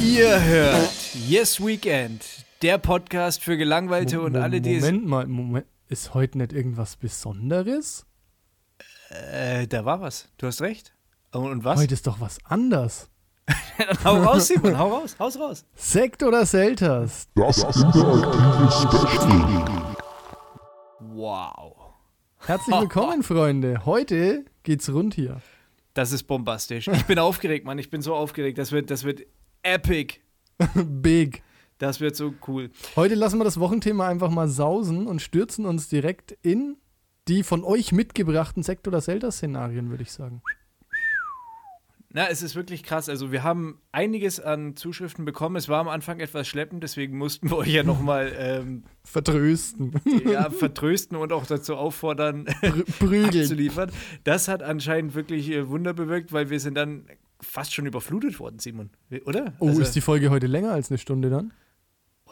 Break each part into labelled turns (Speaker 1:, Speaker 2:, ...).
Speaker 1: Ihr hört Yes Weekend, der Podcast für Gelangweilte und
Speaker 2: Mo-
Speaker 1: alle, die es.
Speaker 2: Moment mal, Moment. Ist heute nicht irgendwas Besonderes?
Speaker 1: Äh, da war was. Du hast recht. Und, und was?
Speaker 2: Heute ist doch was anders.
Speaker 1: Dann hau raus, Simon, hau raus, haus raus.
Speaker 2: Sekt oder Selters?
Speaker 3: Das interaktive Special.
Speaker 1: Wow.
Speaker 2: Herzlich willkommen, Freunde. Heute geht's rund hier.
Speaker 1: Das ist bombastisch. Ich bin aufgeregt, Mann. Ich bin so aufgeregt. Das wird, das wird epic.
Speaker 2: Big.
Speaker 1: Das wird so cool.
Speaker 2: Heute lassen wir das Wochenthema einfach mal sausen und stürzen uns direkt in die von euch mitgebrachten Sekt- oder Selters-Szenarien, würde ich sagen.
Speaker 1: Na, es ist wirklich krass. Also wir haben einiges an Zuschriften bekommen. Es war am Anfang etwas schleppend, deswegen mussten wir euch ja nochmal ähm,
Speaker 2: Vertrösten.
Speaker 1: ja, vertrösten und auch dazu auffordern,
Speaker 2: Prü prügeln.
Speaker 1: abzuliefern. Das hat anscheinend wirklich äh, Wunder bewirkt, weil wir sind dann fast schon überflutet worden, Simon. Oder?
Speaker 2: Oh,
Speaker 1: also,
Speaker 2: ist die Folge heute länger als eine Stunde dann?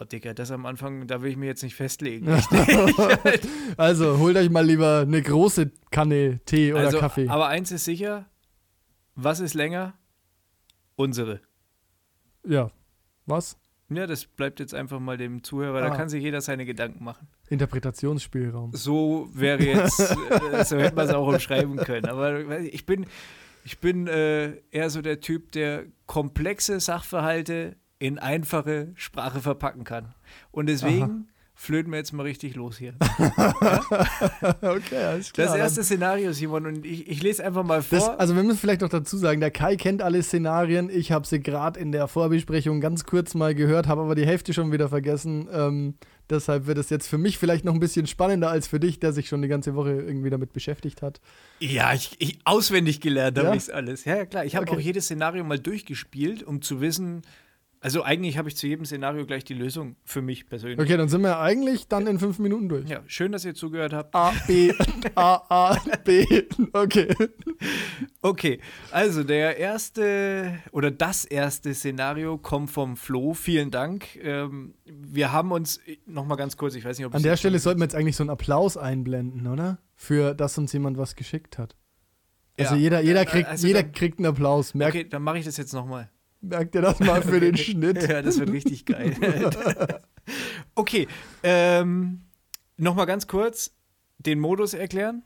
Speaker 1: oh, Digga, das am Anfang, da will ich mir jetzt nicht festlegen.
Speaker 2: Also, holt euch mal lieber eine große Kanne Tee oder
Speaker 1: also,
Speaker 2: Kaffee.
Speaker 1: Aber eins ist sicher, was ist länger? Unsere.
Speaker 2: Ja. Was?
Speaker 1: Ja, das bleibt jetzt einfach mal dem Zuhörer. Da
Speaker 2: Ah.
Speaker 1: kann sich jeder seine Gedanken machen.
Speaker 2: Interpretationsspielraum.
Speaker 1: So wäre jetzt, äh, so hätte man es auch umschreiben können. Aber ich bin, ich bin äh, eher so der Typ, der komplexe Sachverhalte in einfache Sprache verpacken kann. Und deswegen flöten wir jetzt mal richtig los hier.
Speaker 2: okay, alles klar.
Speaker 1: Das erste Szenario, Simon, und ich, ich lese einfach mal vor.
Speaker 2: Das, also wir müssen vielleicht noch dazu sagen, der Kai kennt alle Szenarien. Ich habe sie gerade in der Vorbesprechung ganz kurz mal gehört, habe aber die Hälfte schon wieder vergessen. Ähm, deshalb wird es jetzt für mich vielleicht noch ein bisschen spannender als für dich, der sich schon die ganze Woche irgendwie damit beschäftigt hat.
Speaker 1: ja, ich, ich auswendig gelernt habe
Speaker 2: Ja?
Speaker 1: ich es alles. Ja, ja, klar. Ich habe
Speaker 2: Okay.
Speaker 1: auch jedes Szenario mal durchgespielt, um zu wissen, also eigentlich habe ich zu jedem Szenario gleich die Lösung für mich persönlich.
Speaker 2: Okay, dann sind wir eigentlich dann in fünf Minuten durch.
Speaker 1: Ja, schön, dass ihr zugehört habt.
Speaker 2: A, B, A, A, B. Okay.
Speaker 1: Okay, also der erste oder das erste Szenario kommt vom Flo. Vielen Dank. Ähm, wir haben uns noch mal ganz kurz, ich weiß nicht, ob
Speaker 2: An der Stelle sollten wir jetzt eigentlich so einen Applaus einblenden, oder? Für dass uns jemand was geschickt hat. Also
Speaker 1: Ja.
Speaker 2: jeder, jeder, kriegt,
Speaker 1: also
Speaker 2: jeder
Speaker 1: dann-
Speaker 2: kriegt einen Applaus. Merkt,
Speaker 1: Okay, dann mache ich das jetzt noch mal.
Speaker 2: Merkt ihr das mal für den Schnitt?
Speaker 1: Ja, das wird richtig geil. okay, ähm, noch mal ganz kurz den Modus erklären.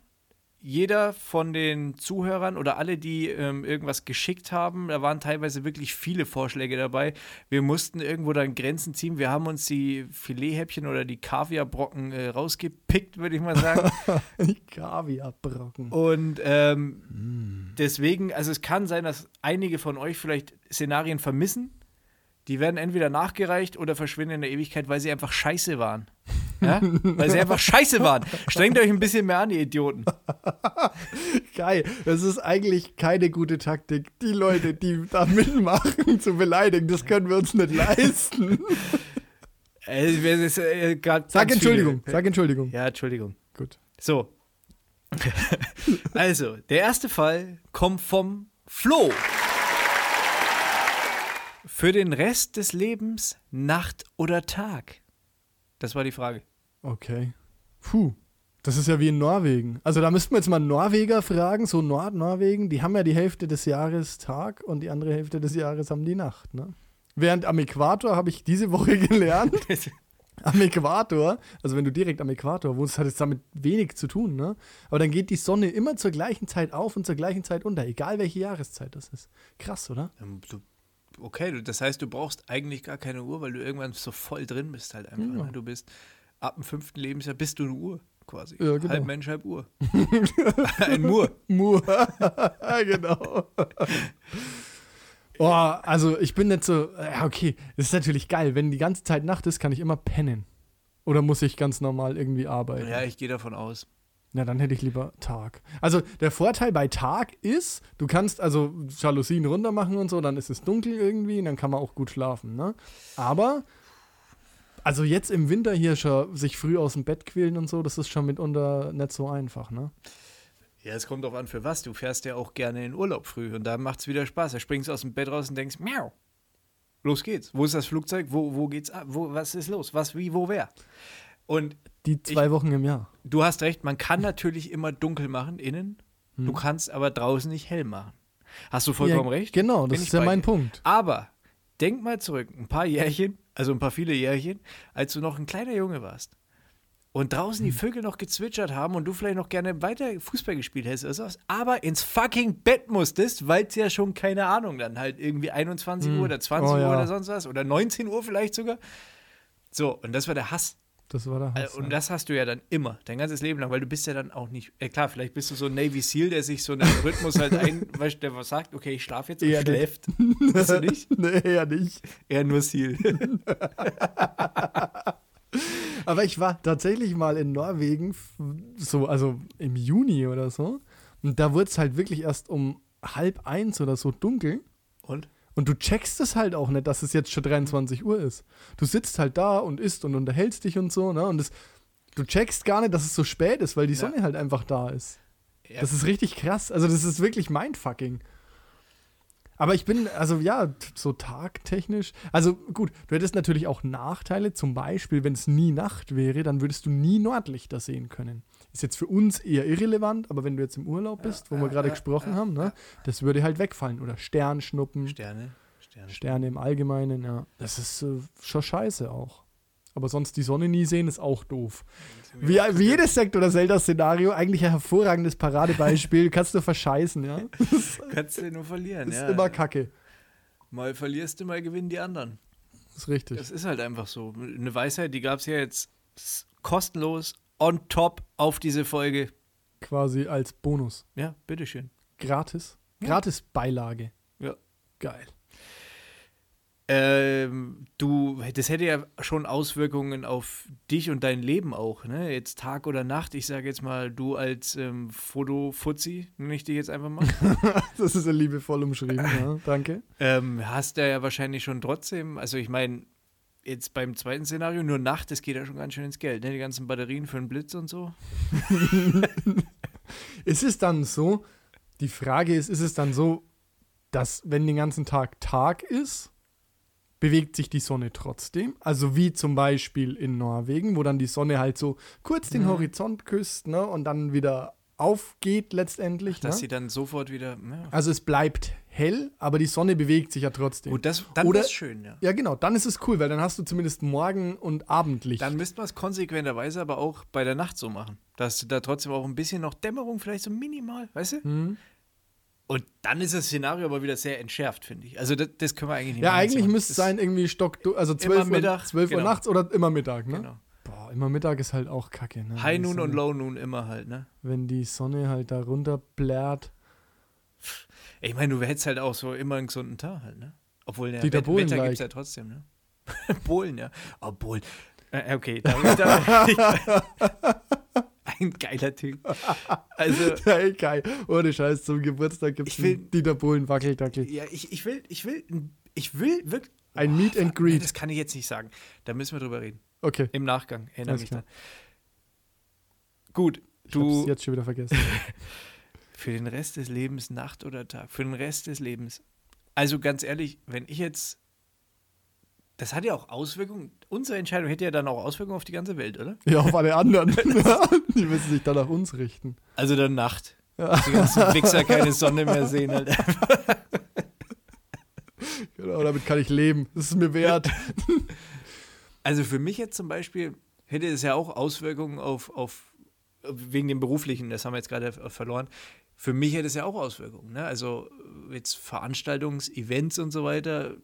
Speaker 1: Jeder von den Zuhörern oder alle, die ähm, irgendwas geschickt haben, da waren teilweise wirklich viele Vorschläge dabei. Wir mussten irgendwo dann Grenzen ziehen. Wir haben uns die Filethäppchen oder die Kaviarbrocken äh, rausgepickt, würde ich mal sagen.
Speaker 2: Kaviarbrocken.
Speaker 1: Und ähm,
Speaker 2: Mm.
Speaker 1: deswegen, also es kann sein, dass einige von euch vielleicht Szenarien vermissen. Die werden entweder nachgereicht oder verschwinden in der Ewigkeit, weil sie einfach scheiße waren. Ja? weil sie einfach scheiße waren. Strengt euch ein bisschen mehr an, ihr Idioten.
Speaker 2: Geil. Das ist eigentlich keine gute Taktik, die Leute, die da mitmachen, zu beleidigen. Das können wir uns nicht leisten.
Speaker 1: Äh, äh,
Speaker 2: Sag Entschuldigung.
Speaker 1: viele-
Speaker 2: Sag Entschuldigung.
Speaker 1: Ja, Entschuldigung.
Speaker 2: Gut.
Speaker 1: So. also, der erste Fall kommt vom Flo. Für den Rest des Lebens Nacht oder Tag? Das war die Frage.
Speaker 2: Okay. Puh. Das ist ja wie in Norwegen. Also da müssten wir jetzt mal Norweger fragen, so Nordnorwegen, die haben ja die Hälfte des Jahres Tag und die andere Hälfte des Jahres haben die Nacht, ne? Während am Äquator habe ich diese Woche gelernt, am Äquator, also wenn du direkt am Äquator wohnst, hat es damit wenig zu tun, ne? Aber dann geht die Sonne immer zur gleichen Zeit auf und zur gleichen Zeit unter, egal welche Jahreszeit das ist. Krass, oder?
Speaker 1: Ähm, du- Okay, du- das heißt, du brauchst eigentlich gar keine Uhr, weil du irgendwann so voll drin bist halt einfach.
Speaker 2: Ja.
Speaker 1: Ne? Du bist ab dem fünften Lebensjahr bist du eine Uhr quasi.
Speaker 2: Ja, genau.
Speaker 1: Halb Mensch, halb Uhr. Ein Mur.
Speaker 2: Mur. genau. Oh, also ich bin nicht so. Ja, okay, das ist natürlich geil. Wenn die ganze Zeit Nacht ist, kann ich immer pennen. Oder muss ich ganz normal irgendwie arbeiten?
Speaker 1: Ja, ich gehe davon aus.
Speaker 2: Na, dann hätte ich lieber Tag. Also der Vorteil bei Tag ist, du kannst also Jalousien runter machen und so, dann ist es dunkel irgendwie und dann kann man auch gut schlafen, ne? Aber, also jetzt im Winter hier schon sich früh aus dem Bett quälen und so, das ist schon mitunter nicht so einfach, ne?
Speaker 1: Ja, es kommt drauf an, für was. Du fährst ja auch gerne in Urlaub früh und da macht es wieder Spaß. Da springst du aus dem Bett raus und denkst, miau. Los geht's. Wo ist das Flugzeug? Wo, wo geht's ab? Wo, was ist los? Was, wie, wo, wer? Und
Speaker 2: Die zwei Wochen im Jahr.
Speaker 1: du hast recht, man kann natürlich immer dunkel machen innen. Du kannst aber draußen nicht hell machen. Hast du vollkommen
Speaker 2: ja,
Speaker 1: recht?
Speaker 2: Genau, das
Speaker 1: ich
Speaker 2: ist ja mein
Speaker 1: dir.
Speaker 2: Punkt.
Speaker 1: Aber denk mal zurück, ein paar Jährchen, also ein paar viele Jährchen, als du noch ein kleiner Junge warst und draußen
Speaker 2: Hm.
Speaker 1: die Vögel noch gezwitschert haben und du vielleicht noch gerne weiter Fußball gespielt hättest oder sowas, aber ins fucking Bett musstest, weil es ja schon, keine Ahnung, dann halt irgendwie 21 Uhr oder 20
Speaker 2: Oh,
Speaker 1: Uhr
Speaker 2: ja.
Speaker 1: oder sonst was oder 19 Uhr vielleicht sogar. So, und das war der Hass.
Speaker 2: Das war der Hass.
Speaker 1: Äh, Und
Speaker 2: ja.
Speaker 1: das hast du ja dann immer, dein ganzes Leben lang, weil du bist ja dann auch nicht, äh, klar, vielleicht bist du so ein Navy Seal, der sich so einen Rhythmus halt ein, weißt, der was sagt, okay, ich schlafe jetzt und
Speaker 2: Eher
Speaker 1: schläft. Bist du nicht?
Speaker 2: nee, ja nicht.
Speaker 1: Eher nur Seal.
Speaker 2: Aber ich war tatsächlich mal in Norwegen, so, also im Juni oder so. Und da wurde es halt wirklich erst um halb eins oder so dunkel.
Speaker 1: Und?
Speaker 2: Und du checkst es halt auch nicht, dass es jetzt schon 23 Uhr ist. Du sitzt halt da und isst und unterhältst dich und so, ne? Und das, du checkst gar nicht, dass es so spät ist, weil die
Speaker 1: Ja.
Speaker 2: Sonne halt einfach da ist.
Speaker 1: Ja.
Speaker 2: Das ist richtig krass. Also, das ist wirklich mindfucking. Aber ich bin, also ja, so tagtechnisch. Also gut, du hättest natürlich auch Nachteile. Zum Beispiel, wenn es nie Nacht wäre, dann würdest du nie Nordlichter sehen können. Ist jetzt für uns eher irrelevant, aber wenn du jetzt im Urlaub bist, wo wir
Speaker 1: ja,
Speaker 2: gerade
Speaker 1: ja,
Speaker 2: gesprochen
Speaker 1: ja,
Speaker 2: haben, ne, das würde halt wegfallen. Oder Sternschnuppen,
Speaker 1: Sterne. Sterne.
Speaker 2: Sterne im Allgemeinen, ja. Das ist äh, schon scheiße auch. Aber sonst die Sonne nie sehen, ist auch doof. Wie, wie jedes Sektor oder Zelda-Szenario, eigentlich ein hervorragendes Paradebeispiel. Kannst du verscheißen, ja?
Speaker 1: Kannst du nur verlieren,
Speaker 2: Ist
Speaker 1: ja.
Speaker 2: immer kacke.
Speaker 1: Mal verlierst du, mal gewinnen die anderen.
Speaker 2: Ist richtig.
Speaker 1: Das ist halt einfach so. Eine Weisheit, die gab es ja jetzt kostenlos on top auf diese Folge.
Speaker 2: Quasi als Bonus.
Speaker 1: Ja, bitteschön.
Speaker 2: Gratis.
Speaker 1: Ja.
Speaker 2: Gratis Beilage.
Speaker 1: Ja.
Speaker 2: Geil.
Speaker 1: Ähm, du, das hätte ja schon Auswirkungen auf dich und dein Leben auch, ne? Jetzt Tag oder Nacht. Ich sage jetzt mal, du als ähm, Foto-Fuzzi, nenne ich dich jetzt einfach mal,
Speaker 2: Das ist ja liebevoll umschrieben, ja. Danke.
Speaker 1: ähm, hast du ja wahrscheinlich schon trotzdem, also ich meine, jetzt beim zweiten Szenario, nur Nacht, das geht ja schon ganz schön ins Geld, ne? Die ganzen Batterien für den Blitz und so.
Speaker 2: Ist es dann so, die Frage ist, ist es dann so, dass wenn den ganzen Tag Tag ist, bewegt sich die Sonne trotzdem? Also wie zum Beispiel in Norwegen, wo dann die Sonne halt so kurz den
Speaker 1: Mhm.
Speaker 2: Horizont küsst ne, und dann wieder aufgeht letztendlich.
Speaker 1: Dass
Speaker 2: ne?
Speaker 1: sie dann sofort wieder. Ja.
Speaker 2: Also es bleibt hell, aber die Sonne bewegt sich ja trotzdem.
Speaker 1: Gut, das, dann
Speaker 2: Oder-
Speaker 1: ist schön, ja.
Speaker 2: Ja, genau, dann ist es cool, weil dann hast du zumindest Morgen- und Abendlicht.
Speaker 1: Dann müssten wir es konsequenterweise aber auch bei der Nacht so machen. Dass du da trotzdem auch ein bisschen noch Dämmerung, vielleicht so minimal, weißt du?
Speaker 2: Mhm.
Speaker 1: Und dann ist das Szenario aber wieder sehr entschärft, finde ich. Also das, das können wir eigentlich nicht
Speaker 2: ja,
Speaker 1: machen.
Speaker 2: eigentlich müsste es sein, irgendwie Stock, also 12,
Speaker 1: Mittag,
Speaker 2: Uhr, 12 Uhr
Speaker 1: genau.
Speaker 2: nachts oder immer Mittag, ne?
Speaker 1: Genau.
Speaker 2: Boah, immer Mittag ist halt auch kacke, ne?
Speaker 1: High Noon und Low Noon immer halt, ne?
Speaker 2: Wenn die Sonne halt da runterblärt.
Speaker 1: Ich meine, du hättest halt auch so immer einen gesunden Tag halt, ne? Obwohl, ja,
Speaker 2: Dieter
Speaker 1: Wetter gibt es ja trotzdem, ne? Bohlen, ja. Oh, Bohlen. Äh, okay, da, da, ein geiler Typ. Also,
Speaker 2: Hey, geil. Ohne Scheiß, zum Geburtstag gibt es
Speaker 1: Ich
Speaker 2: Dieter Bohlen Wackeldackel.
Speaker 1: ja, ich, ich will, ich will, ich will wirklich.
Speaker 2: Ein Meet and
Speaker 1: fuck, nee,
Speaker 2: Greet.
Speaker 1: Das kann ich jetzt nicht sagen. Da müssen wir drüber reden.
Speaker 2: Okay,
Speaker 1: Im Nachgang. Erinnere
Speaker 2: Alles
Speaker 1: mich
Speaker 2: klar.
Speaker 1: dann. Gut,
Speaker 2: ich hab's
Speaker 1: du
Speaker 2: jetzt schon wieder vergessen.
Speaker 1: Für den Rest des Lebens, Nacht oder Tag, für den Rest des Lebens. Also ganz ehrlich, wenn ich jetzt. Das hat ja auch Auswirkungen. Unsere Entscheidung hätte ja dann auch Auswirkungen auf die ganze Welt, oder?
Speaker 2: ja, auf alle anderen. die müssen sich dann nach uns richten.
Speaker 1: Also dann Nacht.
Speaker 2: Ja.
Speaker 1: Die ganzen Wichser keine Sonne mehr sehen. Halt.
Speaker 2: Genau, damit kann ich leben. Das ist mir wert.
Speaker 1: Also für mich jetzt zum Beispiel hätte es ja auch Auswirkungen auf, auf wegen dem beruflichen, das haben wir jetzt gerade verloren. Für mich hätte es ja auch Auswirkungen. Ne? Also jetzt Veranstaltungs-Events und so weiter,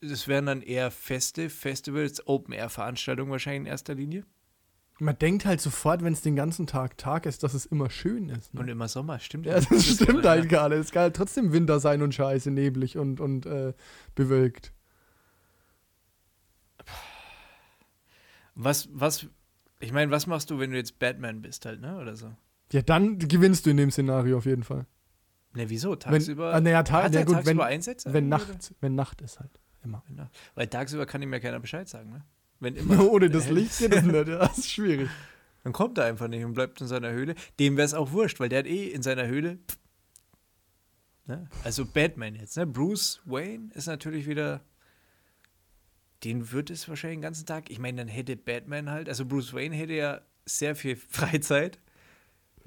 Speaker 1: das wären dann eher Feste, Festivals, Open-Air-Veranstaltungen wahrscheinlich in erster Linie.
Speaker 2: Man denkt halt sofort, wenn es den ganzen Tag Tag ist, dass es immer schön ist. Ne?
Speaker 1: Und immer Sommer, stimmt
Speaker 2: Ja, das stimmt halt gar nicht. Es kann halt trotzdem Winter sein und scheiße, neblig und, und äh, bewölkt.
Speaker 1: Was, was, ich meine, was machst du, wenn du jetzt Batman bist halt, ne? Oder so?
Speaker 2: Ja, dann gewinnst du in dem Szenario auf jeden Fall.
Speaker 1: Ne, wieso?
Speaker 2: Wenn,
Speaker 1: Tagsüber?
Speaker 2: ah, naja, ta
Speaker 1: Hat
Speaker 2: ja, gut,
Speaker 1: tagsüber
Speaker 2: wenn,
Speaker 1: Einsätze?
Speaker 2: wenn, Nacht, wenn Nacht ist halt. Immer.
Speaker 1: Wenn Nacht. Weil tagsüber kann ihm ja keiner Bescheid sagen, ne? Wenn immer
Speaker 2: Ohne das
Speaker 1: hell
Speaker 2: Licht geht das nicht. Das ist schwierig.
Speaker 1: Dann kommt er einfach nicht und bleibt in seiner Höhle. Dem wäre es auch wurscht, weil der hat eh in seiner Höhle. Pff, ne? Also Batman jetzt, ne? Bruce Wayne ist natürlich wieder. Den wird es wahrscheinlich den ganzen Tag. Ich meine, dann hätte Batman halt, also Bruce Wayne hätte ja sehr viel Freizeit,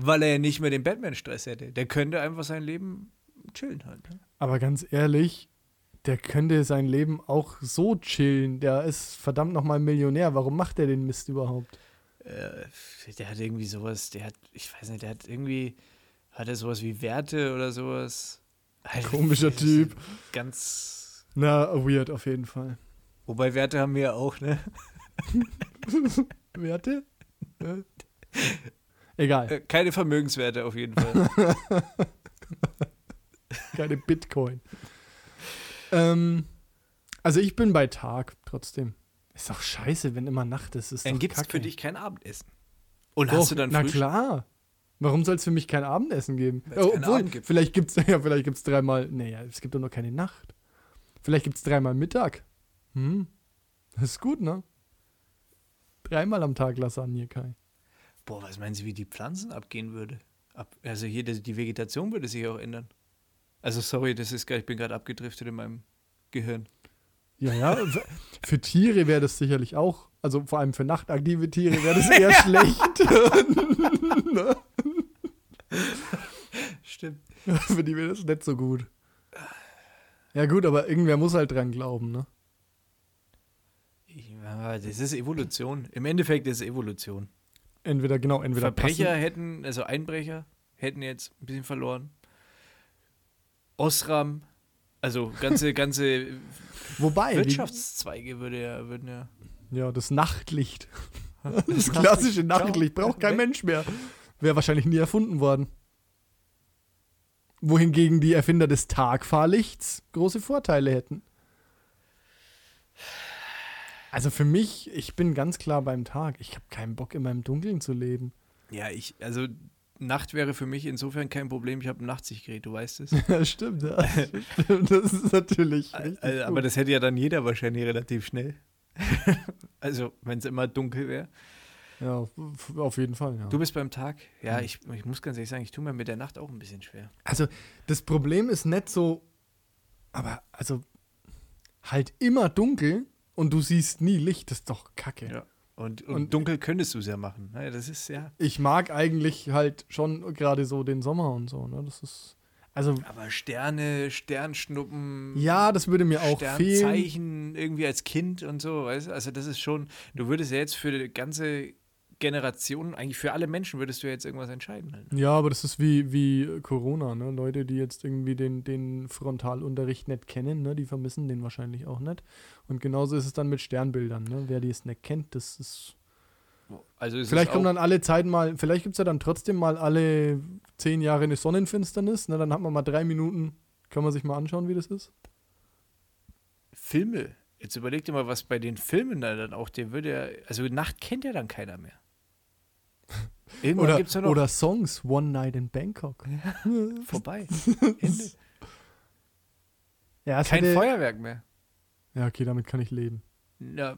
Speaker 1: weil er ja nicht mehr den Batman-Stress hätte. Der könnte einfach sein Leben chillen halt. Ne?
Speaker 2: Aber ganz ehrlich, der könnte sein Leben auch so chillen. Der ist verdammt nochmal Millionär. Warum macht er den Mist überhaupt?
Speaker 1: Äh, der hat irgendwie sowas, der hat, ich weiß nicht, der hat irgendwie, hat er sowas wie Werte oder sowas. Halt,
Speaker 2: Komischer Typ.
Speaker 1: Ganz.
Speaker 2: Na, weird auf jeden Fall.
Speaker 1: Wobei Werte haben wir ja auch, ne?
Speaker 2: Werte? Äh. Egal,
Speaker 1: Äh, Keine Vermögenswerte auf jeden Fall.
Speaker 2: keine Bitcoin. ähm, also ich bin bei Tag trotzdem. Ist doch scheiße, wenn immer Nacht ist. ist
Speaker 1: Dann gibt es für dich kein Abendessen. Und
Speaker 2: Doch,
Speaker 1: hast du dann
Speaker 2: Na
Speaker 1: Frühstück?
Speaker 2: klar. Warum soll es für mich kein Abendessen geben?
Speaker 1: Weil's keinen
Speaker 2: Obwohl,
Speaker 1: Abend gibt.
Speaker 2: vielleicht gibt es ja, vielleicht gibt's dreimal. Naja, es gibt doch noch keine Nacht. Vielleicht gibt es dreimal Mittag. Hm. Das ist gut, ne? Dreimal am Tag Lasagne, Kai.
Speaker 1: Boah, was meinen Sie, wie die Pflanzen abgehen würde? Ab, also hier, die, Vegetation würde sich auch ändern. Also sorry, das ist ich bin gerade abgedriftet in meinem Gehirn.
Speaker 2: Ja, ja. Für Tiere wäre das sicherlich auch. Also vor allem für nachtaktive Tiere wäre das eher schlecht.
Speaker 1: Stimmt.
Speaker 2: für die wäre das nicht so gut. Ja, gut, aber irgendwer muss halt dran glauben, ne?
Speaker 1: Ja, das ist Evolution. Im Endeffekt ist es Evolution.
Speaker 2: Entweder, genau, entweder
Speaker 1: Verbrecher
Speaker 2: passen-
Speaker 1: hätten, also Einbrecher, hätten jetzt ein bisschen verloren. Osram, also ganze, ganze
Speaker 2: Wobei,
Speaker 1: Wirtschaftszweige würde ja, würden ja.
Speaker 2: ja, das Nachtlicht. Das klassische Nachtlicht braucht kein Mensch mehr. Wäre wahrscheinlich nie erfunden worden. Wohingegen die Erfinder des Tagfahrlichts große Vorteile hätten. Also für mich, ich bin ganz klar beim Tag. Ich habe keinen Bock, immer im Dunkeln zu leben.
Speaker 1: Ja, ich, also Nacht wäre für mich insofern kein Problem. Ich habe ein Nachtsichtgerät, du weißt es.
Speaker 2: Ja, stimmt, ja. stimmt. Das ist natürlich.
Speaker 1: Äh, aber das hätte ja dann jeder wahrscheinlich relativ schnell. also, wenn es immer dunkel wäre.
Speaker 2: ja, auf jeden Fall, ja.
Speaker 1: Du bist beim Tag? Ja,
Speaker 2: Mhm.
Speaker 1: ich, ich muss ganz ehrlich sagen, ich tue mir mit der Nacht auch ein bisschen schwer.
Speaker 2: Also, das Problem ist nicht so, aber also halt immer dunkel und du siehst nie Licht, das ist doch kacke.
Speaker 1: Ja. Und, und,
Speaker 2: Und-
Speaker 1: dunkel könntest du es ja machen. Das ist ja.
Speaker 2: Ich mag eigentlich halt schon gerade so den Sommer und so, ne? Das ist also
Speaker 1: Aber Sterne, Sternschnuppen.
Speaker 2: ja, das würde mir auch fehlen.
Speaker 1: Sternzeichen irgendwie als Kind und so, weißt du? Also das ist schon, du würdest ja jetzt für die ganze Generation, eigentlich für alle Menschen würdest du jetzt irgendwas entscheiden. Halt.
Speaker 2: Ja, aber das ist wie, wie Corona, ne? Leute, die jetzt irgendwie den, den Frontalunterricht nicht kennen, ne? Die vermissen den wahrscheinlich auch nicht. Und genauso ist es dann mit Sternbildern, ne? Wer die es nicht kennt, das ist
Speaker 1: Also
Speaker 2: Vielleicht
Speaker 1: ist
Speaker 2: kommt
Speaker 1: auch,
Speaker 2: dann alle Zeit mal, vielleicht gibt es ja dann trotzdem mal alle zehn Jahre eine Sonnenfinsternis. Ne? Dann hat man mal drei Minuten, kann man sich mal anschauen, wie das ist.
Speaker 1: Filme. Jetzt überleg dir mal, was bei den Filmen da dann auch, der würde ja, also Nacht kennt ja dann keiner mehr. Irgendwann
Speaker 2: Oder,
Speaker 1: gibt es ja noch
Speaker 2: oder Songs, One Night in Bangkok.
Speaker 1: vorbei. Ende.
Speaker 2: Ja,
Speaker 1: Kein
Speaker 2: hätte-
Speaker 1: Feuerwerk mehr.
Speaker 2: Ja, okay, damit kann ich leben.
Speaker 1: Ja,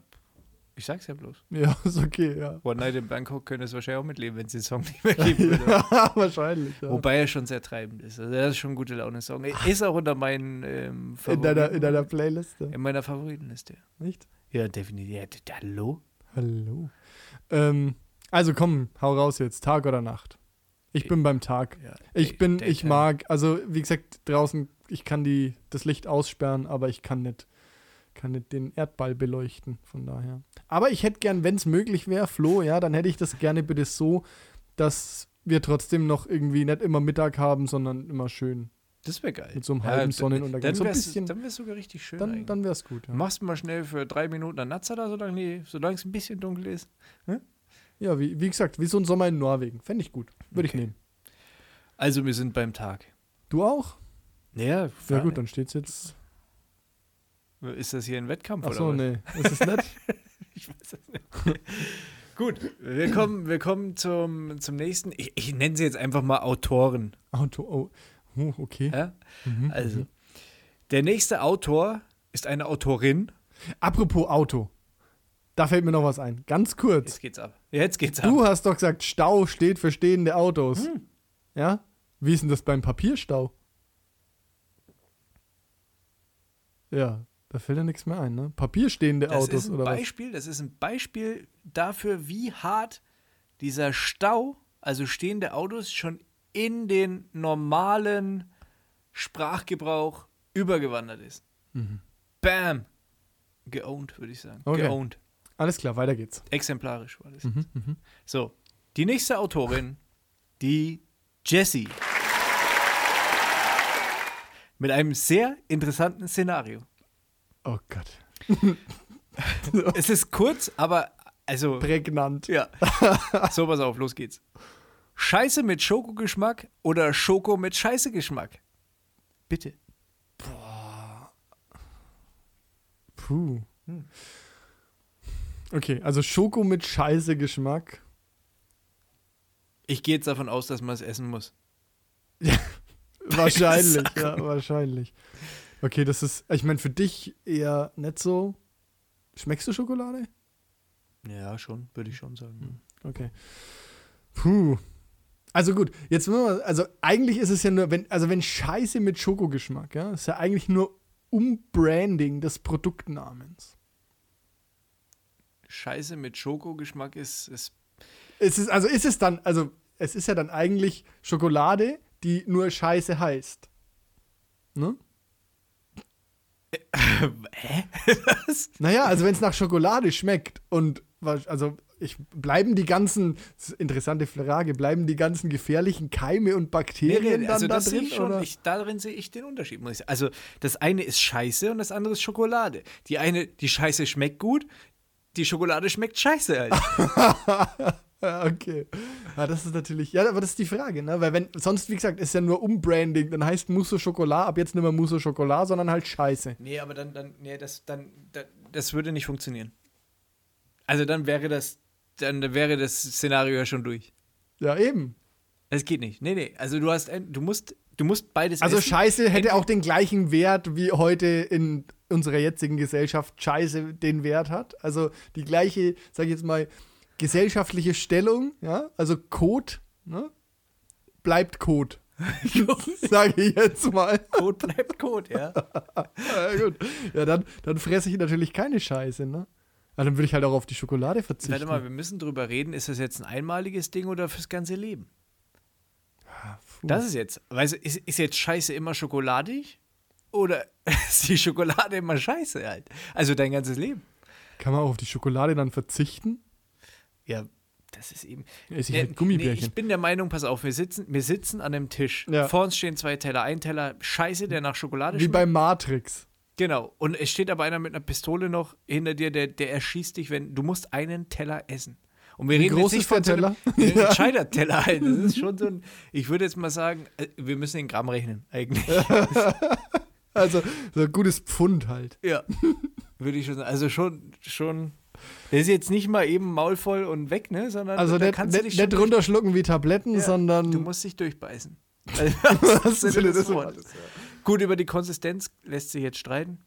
Speaker 1: ich sag's ja bloß.
Speaker 2: Ja, ist okay, ja.
Speaker 1: One Night in Bangkok könnte es wahrscheinlich auch mitleben, wenn es den Song nicht mehr geben würde.
Speaker 2: ja wahrscheinlich. Ja.
Speaker 1: Wobei er schon sehr treibend ist. Also das ist schon ein gute Laune-Song. Ist auch unter meinen ähm,
Speaker 2: in,
Speaker 1: Favoriten.
Speaker 2: deiner, in deiner Playlist.
Speaker 1: in meiner Favoritenliste.
Speaker 2: Nicht?
Speaker 1: Ja, definitiv. Ja, hallo?
Speaker 2: Hallo. Ähm, also komm, hau raus jetzt. Tag oder Nacht? Ich bin beim Tag.
Speaker 1: Ja,
Speaker 2: Ich bin, ich mag, also wie gesagt, draußen, ich kann die, das Licht aussperren, aber ich kann nicht, kann nicht den Erdball beleuchten, von daher. Aber ich hätte gern, wenn es möglich wäre, Flo, ja, dann hätte ich das gerne bitte so, dass wir trotzdem noch irgendwie nicht immer Mittag haben, sondern immer schön.
Speaker 1: Das wäre geil.
Speaker 2: Mit so einem halben
Speaker 1: d-
Speaker 2: Sonnenuntergang.
Speaker 1: Dann
Speaker 2: So ein
Speaker 1: wär's,
Speaker 2: bisschen-
Speaker 1: dann wär's sogar richtig schön.
Speaker 2: Dann,
Speaker 1: eigentlich.
Speaker 2: dann wäre es gut. Ja,
Speaker 1: Machst du mal schnell für drei Minuten einen Natzer da, solange es ein bisschen dunkel ist.
Speaker 2: Ja wie, wie gesagt, wie so ein Sommer in Norwegen. Fände ich gut. Würde ich
Speaker 1: Okay.
Speaker 2: nehmen.
Speaker 1: Also wir sind beim Tag.
Speaker 2: Du auch?
Speaker 1: Ja,
Speaker 2: Ja gut, dann steht es jetzt.
Speaker 1: Ist das hier ein Wettkampf
Speaker 2: Achso,
Speaker 1: oder was?
Speaker 2: nee. Ist es nett?
Speaker 1: Ich weiß es nicht. Gut, wir kommen, wir kommen zum, zum nächsten. Ich, ich nenne sie jetzt einfach mal Autoren.
Speaker 2: Auto, oh. oh okay.
Speaker 1: Ja?
Speaker 2: Mhm,
Speaker 1: Also,
Speaker 2: mhm.
Speaker 1: der nächste Autor ist eine Autorin.
Speaker 2: Apropos Auto. Da fällt mir noch was ein. Ganz kurz.
Speaker 1: Jetzt geht's ab. Jetzt geht's ab.
Speaker 2: Du hast doch gesagt, Stau steht für stehende Autos.
Speaker 1: Hm.
Speaker 2: Ja? Wie ist denn das beim Papierstau? Ja, da fällt ja nichts mehr ein, ne? Papierstehende
Speaker 1: das
Speaker 2: Autos
Speaker 1: ist ein
Speaker 2: oder was?
Speaker 1: Beispiel, das ist ein Beispiel dafür, wie hart dieser Stau also stehende Autos, schon in den normalen Sprachgebrauch übergewandert ist. Bam! Geowned, würde ich sagen.
Speaker 2: Okay.
Speaker 1: Geowned.
Speaker 2: Alles klar, weiter geht's.
Speaker 1: Exemplarisch war das.
Speaker 2: Mhm,
Speaker 1: jetzt. So, die nächste Autorin, die Jessie. Mit einem sehr interessanten Szenario.
Speaker 2: Oh Gott.
Speaker 1: Es ist kurz, aber also.
Speaker 2: Prägnant.
Speaker 1: Ja. So, pass auf, los geht's. Scheiße mit Schokogeschmack oder Schoko mit Scheißegeschmack? Bitte.
Speaker 2: Puh. Okay, also Schoko mit scheiße Geschmack.
Speaker 1: Ich gehe jetzt davon aus, dass man es essen muss.
Speaker 2: Wahrscheinlich, ja, wahrscheinlich. Okay, das ist, ich meine, für dich eher nicht so. Schmeckst du Schokolade?
Speaker 1: Ja, schon, würde ich schon sagen.
Speaker 2: Okay. Puh. Also gut, jetzt müssen wir, also eigentlich ist es ja nur, wenn, also wenn Scheiße mit Schokogeschmack, ja, ist ja eigentlich nur Umbranding des Produktnamens.
Speaker 1: Scheiße mit Schokogeschmack ist, ist
Speaker 2: Es ist, also ist es dann, also es ist ja dann eigentlich Schokolade, die nur Scheiße heißt. Ne?
Speaker 1: Hä? Was?
Speaker 2: Naja, also wenn es nach Schokolade schmeckt und also ich, bleiben die ganzen, das ist eine interessante Frage, bleiben die ganzen gefährlichen Keime und
Speaker 1: Nee,
Speaker 2: Bakterien
Speaker 1: nee,
Speaker 2: dann
Speaker 1: also
Speaker 2: da
Speaker 1: das sehe
Speaker 2: drin?
Speaker 1: ich schon,
Speaker 2: oder?
Speaker 1: ich, darin sehe ich den Unterschied. Ich. Also das eine ist Scheiße und das andere ist Schokolade. Die eine, die Scheiße schmeckt gut, die Schokolade schmeckt scheiße.
Speaker 2: Ja, okay. Ja, das ist natürlich, ja, aber das ist die Frage, ne? Weil wenn, sonst, wie gesagt, ist ja nur Umbranding, dann heißt Mousse au Chocolat ab jetzt nicht mehr Mousse au Chocolat, sondern halt Scheiße.
Speaker 1: nee, aber dann, dann, nee, das, dann, da- das würde nicht funktionieren. Also dann wäre das, dann wäre das Szenario ja schon durch.
Speaker 2: Ja, eben.
Speaker 1: Das geht nicht. Nee, nee. Also du hast, du musst, du musst beides
Speaker 2: Also
Speaker 1: essen.
Speaker 2: Scheiße hätte auch den gleichen Wert, wie heute in unserer jetzigen Gesellschaft Scheiße den Wert hat. Also die gleiche, sag ich jetzt mal, gesellschaftliche Stellung, ja, also Code, ne, bleibt Code. Sage ich jetzt mal.
Speaker 1: Code bleibt Code, ja.
Speaker 2: Ja, gut. Ja, dann, dann fresse ich natürlich keine Scheiße, ne? Ja, dann würde ich halt auch auf die Schokolade verzichten.
Speaker 1: Warte mal, wir müssen drüber reden, ist das jetzt ein einmaliges Ding oder fürs ganze Leben?
Speaker 2: Puh.
Speaker 1: Das ist jetzt, weißt du, ist, ist jetzt Scheiße immer schokoladig? Oder ist die Schokolade immer scheiße halt? Also dein ganzes Leben.
Speaker 2: Kann man auch auf die Schokolade dann verzichten?
Speaker 1: Ja, das ist eben.
Speaker 2: Esse ich halt Gummibärchen.
Speaker 1: Nee, ich bin der Meinung, pass auf, wir sitzen, wir sitzen an einem Tisch.
Speaker 2: Ja.
Speaker 1: Vor uns stehen zwei Teller. Ein Teller Scheiße, der nach Schokolade
Speaker 2: Wie
Speaker 1: schmeckt.
Speaker 2: bei Matrix.
Speaker 1: Genau. Und es steht aber einer mit einer Pistole noch hinter dir, der, der erschießt dich, wenn du musst einen Teller essen. Und wir
Speaker 2: Wie
Speaker 1: reden
Speaker 2: groß
Speaker 1: jetzt nicht
Speaker 2: ist der
Speaker 1: von einem-
Speaker 2: Teller?
Speaker 1: Ein Entscheider-Teller halt. Das ist schon so ein, ich würde jetzt mal sagen, äh, wir müssen in Gramm rechnen, eigentlich.
Speaker 2: Also so ein gutes Pfund halt.
Speaker 1: Ja. Würde ich schon sagen. Also schon, schon. Der ist jetzt nicht mal eben maulvoll und weg, ne? Sondern
Speaker 2: Also nicht, nicht, nicht runterschlucken wie Tabletten,
Speaker 1: Ja,
Speaker 2: sondern
Speaker 1: Du musst dich durchbeißen. Also, Sinne des
Speaker 2: das
Speaker 1: Wortes. Gut, über die Konsistenz lässt sich jetzt streiten.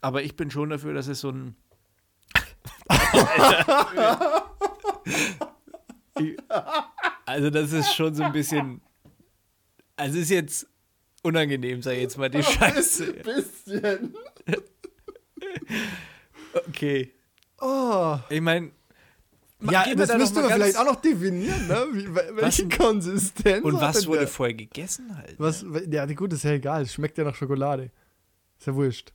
Speaker 1: Aber ich bin schon dafür, dass es so ein. also, das ist schon so ein bisschen. Also, ist jetzt unangenehm, sag ich jetzt mal, die Scheiße.
Speaker 2: bisschen.
Speaker 1: Okay.
Speaker 2: Oh.
Speaker 1: Ich meine.
Speaker 2: Ja, das müsste man vielleicht auch noch definieren, ne? Wie, wel- welche
Speaker 1: denn?
Speaker 2: Konsistenz.
Speaker 1: Und was wurde
Speaker 2: der?
Speaker 1: vorher gegessen halt?
Speaker 2: Was, ja, gut, ist ja egal. Es schmeckt ja nach Schokolade. Ist ja wurscht.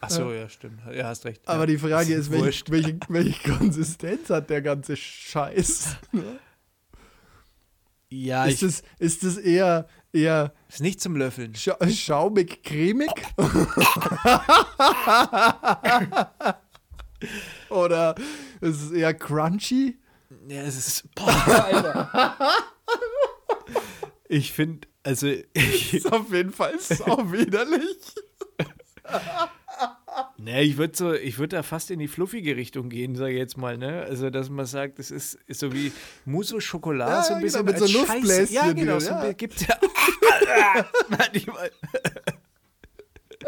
Speaker 1: Ach so, ja, stimmt. Ja, hast recht.
Speaker 2: Aber
Speaker 1: ja.
Speaker 2: die Frage ist, welche,
Speaker 1: Wurscht.
Speaker 2: welche, welche Konsistenz hat der ganze Scheiß?
Speaker 1: Ja,
Speaker 2: ist, es, ist es eher, eher
Speaker 1: ist nicht zum Löffeln.
Speaker 2: scha schaumig, cremig? Oder ist es eher crunchy?
Speaker 1: Ja, es ist. Boah, Alter. ich finde, also. Ich,
Speaker 2: Ist auf jeden Fall sau widerlich.
Speaker 1: Ne, ich würde so, ich würde da fast in die fluffige Richtung gehen, sage ich jetzt mal, ne? Also, dass man sagt, das ist, ist so wie Mousse au Chocolat,
Speaker 2: Ja,
Speaker 1: so ein
Speaker 2: genau,
Speaker 1: bisschen
Speaker 2: mit so. Luftbläschen
Speaker 1: Ja, genau, so
Speaker 2: ja.
Speaker 1: gibt's ja. Manchmal.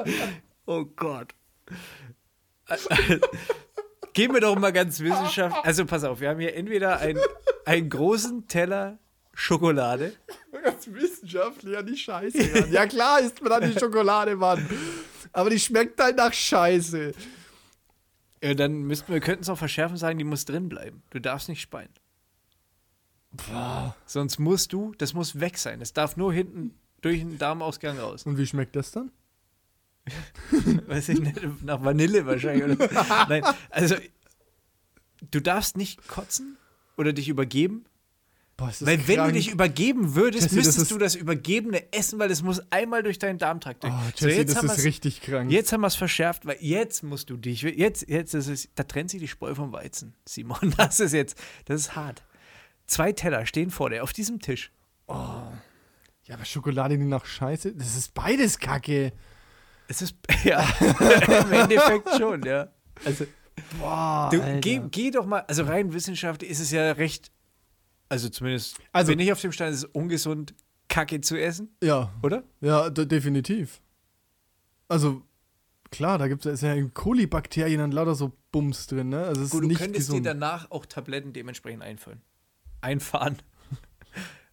Speaker 1: oh Gott. Gehen wir doch mal ganz wissenschaftlich. Also pass auf, wir haben hier entweder ein, einen großen Teller Schokolade.
Speaker 2: Ganz wissenschaftlich an die Scheiße ran. Ja klar isst man an die Schokolade, Mann. Aber die schmeckt halt nach Scheiße.
Speaker 1: Ja, dann müssten wir könnten es auch verschärfen sagen, die muss drin bleiben. Du darfst nicht speien. Sonst musst du, das muss weg sein. Es darf nur hinten durch den Darmausgang raus.
Speaker 2: Und wie schmeckt das dann?
Speaker 1: Weiß ich nicht, nach Vanille wahrscheinlich. Nein, also du darfst nicht kotzen oder dich übergeben.
Speaker 2: Boah, das
Speaker 1: Weil wenn du
Speaker 2: krank.
Speaker 1: dich übergeben würdest,
Speaker 2: Jesse, das
Speaker 1: müsstest
Speaker 2: ist-
Speaker 1: du das Übergebene essen, weil es muss einmal durch deinen Darmtrakt durch.
Speaker 2: Oh,
Speaker 1: so,
Speaker 2: Jesse,
Speaker 1: jetzt
Speaker 2: das
Speaker 1: haben
Speaker 2: ist richtig krank.
Speaker 1: Jetzt haben wir es verschärft, weil jetzt musst du dich, jetzt, jetzt ist es, da trennt sich die Spreu vom Weizen, Simon. Das ist jetzt, das ist hart. Zwei Teller stehen vor dir auf diesem Tisch.
Speaker 2: Ja, aber Schokolade, die nach Scheiße, das ist beides Kacke.
Speaker 1: Es ist, ja, im Endeffekt schon, ja. Also,
Speaker 2: Boah,
Speaker 1: du, geh, geh doch mal, also rein wissenschaftlich ist es ja recht, also zumindest,
Speaker 2: Also-
Speaker 1: bin ich auf dem Stand, ist es ungesund, Kacke zu essen,
Speaker 2: Ja,
Speaker 1: oder?
Speaker 2: ja, de- definitiv. Also, klar, da gibt es ja Kolibakterien und lauter so Bums drin, ne? Also, es
Speaker 1: Gut,
Speaker 2: ist
Speaker 1: du
Speaker 2: nicht
Speaker 1: könntest
Speaker 2: gesund.
Speaker 1: dir danach auch Tabletten dementsprechend einfüllen. Einfahren.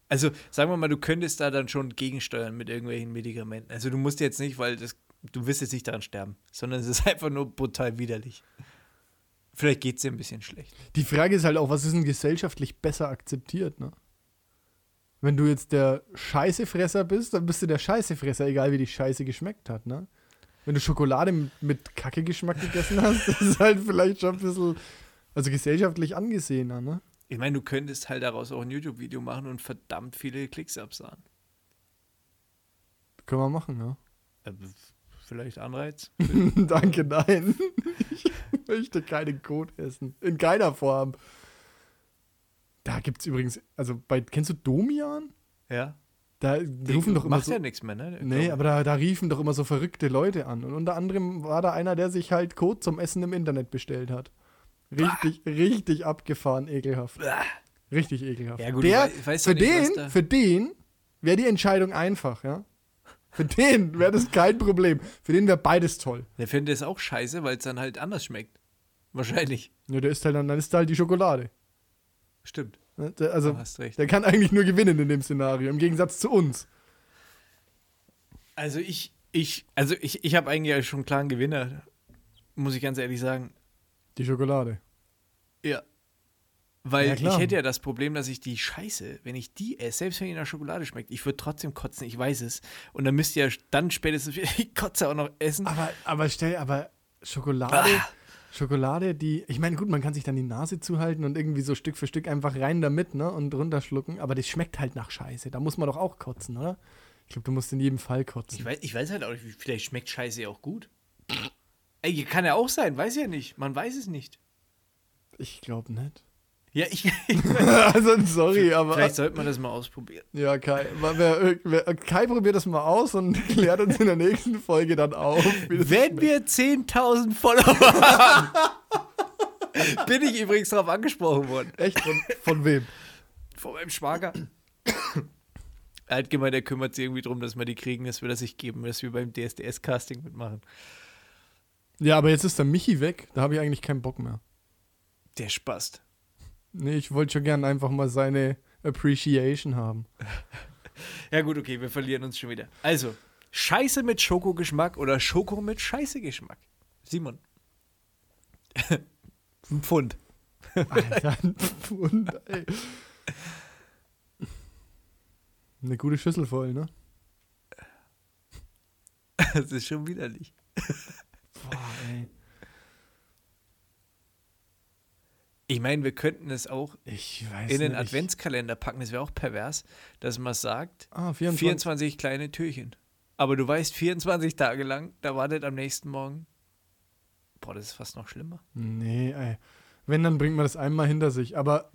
Speaker 1: Also sagen wir mal, du könntest da dann schon gegensteuern mit irgendwelchen Medikamenten. Also du musst jetzt nicht, weil das, du wirst jetzt nicht daran sterben, sondern es ist einfach nur brutal widerlich. Vielleicht geht es dir ein bisschen schlecht.
Speaker 2: Die Frage ist halt auch, was ist denn gesellschaftlich besser akzeptiert, ne? Wenn du jetzt der Scheißefresser bist, dann bist du der Scheißefresser, egal wie die Scheiße geschmeckt hat, ne? Wenn du Schokolade mit, mit Kacke-Geschmack gegessen hast, das ist halt vielleicht schon ein bisschen, also gesellschaftlich angesehener, ne?
Speaker 1: Ich meine, du könntest halt daraus auch ein YouTube-Video machen und verdammt viele Klicks absahen.
Speaker 2: Können wir machen, ne?
Speaker 1: Vielleicht Anreiz?
Speaker 2: Danke, nein. Ich möchte keinen Kot essen. In keiner Form. Da gibt es übrigens, also bei, kennst du Domian?
Speaker 1: Ja.
Speaker 2: Da rufen doch immer
Speaker 1: Macht
Speaker 2: so,
Speaker 1: ja nichts mehr, ne?
Speaker 2: Nee, aber da, da riefen doch immer so verrückte Leute an. Und unter anderem war da einer, der sich halt Kot zum Essen im Internet bestellt hat. Richtig, richtig abgefahren, ekelhaft. Richtig ekelhaft.
Speaker 1: Ja, gut,
Speaker 2: der,
Speaker 1: du wei- weißt
Speaker 2: für,
Speaker 1: nicht,
Speaker 2: den, für den wäre die Entscheidung einfach, ja. Für den wäre das kein Problem. Für den wäre beides toll.
Speaker 1: Der findet es auch scheiße, weil es dann halt anders schmeckt. Wahrscheinlich.
Speaker 2: Ja, der ist halt dann, dann ist da halt die Schokolade.
Speaker 1: Stimmt.
Speaker 2: Ne? Der, also,
Speaker 1: Du hast recht.
Speaker 2: der kann eigentlich nur gewinnen in dem Szenario, im Gegensatz zu uns.
Speaker 1: Also ich, ich, also ich, ich habe eigentlich schon einen klaren Gewinner, muss ich ganz ehrlich sagen.
Speaker 2: Die Schokolade.
Speaker 1: Ja. Weil
Speaker 2: Ja,
Speaker 1: ich hätte ja das Problem, dass ich die Scheiße, wenn ich die esse, selbst wenn die nach Schokolade schmeckt, ich würde trotzdem kotzen, ich weiß es. Und dann müsst ihr ja dann spätestens die Kotze auch noch essen.
Speaker 2: Aber, aber stell, aber Schokolade,
Speaker 1: Ah.
Speaker 2: Schokolade, die, ich meine, gut, man kann sich dann die Nase zuhalten und irgendwie so Stück für Stück einfach rein damit, ne, und runterschlucken, aber das schmeckt halt nach Scheiße. Da muss man doch auch kotzen, oder? Ich glaube, du musst in jedem Fall kotzen.
Speaker 1: Ich weiß, ich weiß halt auch nicht, vielleicht schmeckt Scheiße ja auch gut. Ey, kann ja auch sein, weiß ja nicht. Man weiß es nicht.
Speaker 2: Ich glaube nicht.
Speaker 1: Ja, ich,
Speaker 2: also, sorry, aber.
Speaker 1: vielleicht sollte man das mal ausprobieren.
Speaker 2: Ja, Kai, wer, wer, Kai probiert das mal aus und klärt uns in der nächsten Folge dann auf.
Speaker 1: Wenn wir 10.000 Follower haben, bin ich übrigens darauf angesprochen worden.
Speaker 2: Echt? Von, von wem?
Speaker 1: Von meinem Schwager. Er hat gemeint, er kümmert sich irgendwie darum, dass wir die kriegen, dass wir das sich geben, dass wir beim DSDS-Casting mitmachen.
Speaker 2: Ja, aber jetzt ist der Michi weg. Da habe ich eigentlich keinen Bock mehr.
Speaker 1: Der spast.
Speaker 2: Nee, ich wollte schon gern einfach mal seine Appreciation haben.
Speaker 1: Ja, gut, okay, wir verlieren uns schon wieder. Also, Scheiße mit Schokogeschmack oder Schoko mit Scheiße-Geschmack? Simon. Ein Pfund.
Speaker 2: Alter, ein Pfund, ey. Eine gute Schüssel voll, ne?
Speaker 1: Das ist schon widerlich.
Speaker 2: Boah, ey.
Speaker 1: Ich meine, wir könnten es auch
Speaker 2: Ich weiß
Speaker 1: in den
Speaker 2: nicht.
Speaker 1: Adventskalender packen. Das wäre auch pervers, dass man sagt,
Speaker 2: Ah, 24.
Speaker 1: 24 kleine Türchen. Aber du weißt, 24 Tage lang, da wartet am nächsten Morgen. Boah, das ist fast noch schlimmer.
Speaker 2: Nee, ey. Wenn, dann bringt man das einmal hinter sich. Aber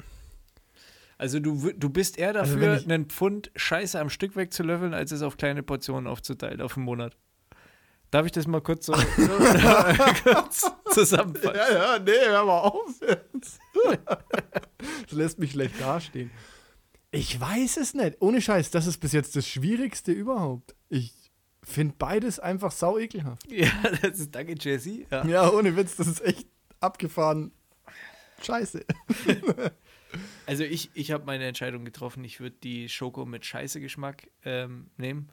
Speaker 1: Also du, du bist eher
Speaker 2: Also
Speaker 1: dafür,
Speaker 2: ich-
Speaker 1: einen Pfund Scheiße am Stück wegzulöffeln, als es auf kleine Portionen aufzuteilen auf einen Monat. Darf ich das mal kurz so kurz zusammenfassen?
Speaker 2: Ja, ja, nee, hör mal auf jetzt. das lässt mich schlecht dastehen. Ich weiß es nicht. Ohne Scheiß, das ist bis jetzt das Schwierigste überhaupt. Ich finde beides einfach sau ekelhaft.
Speaker 1: Ja, das ist danke, Jesse. Ja.
Speaker 2: Ja, ohne Witz, das ist echt abgefahren. Scheiße.
Speaker 1: Also ich, ich habe meine Entscheidung getroffen. Ich würde die Schoko mit Scheiße-Geschmack ähm, nehmen.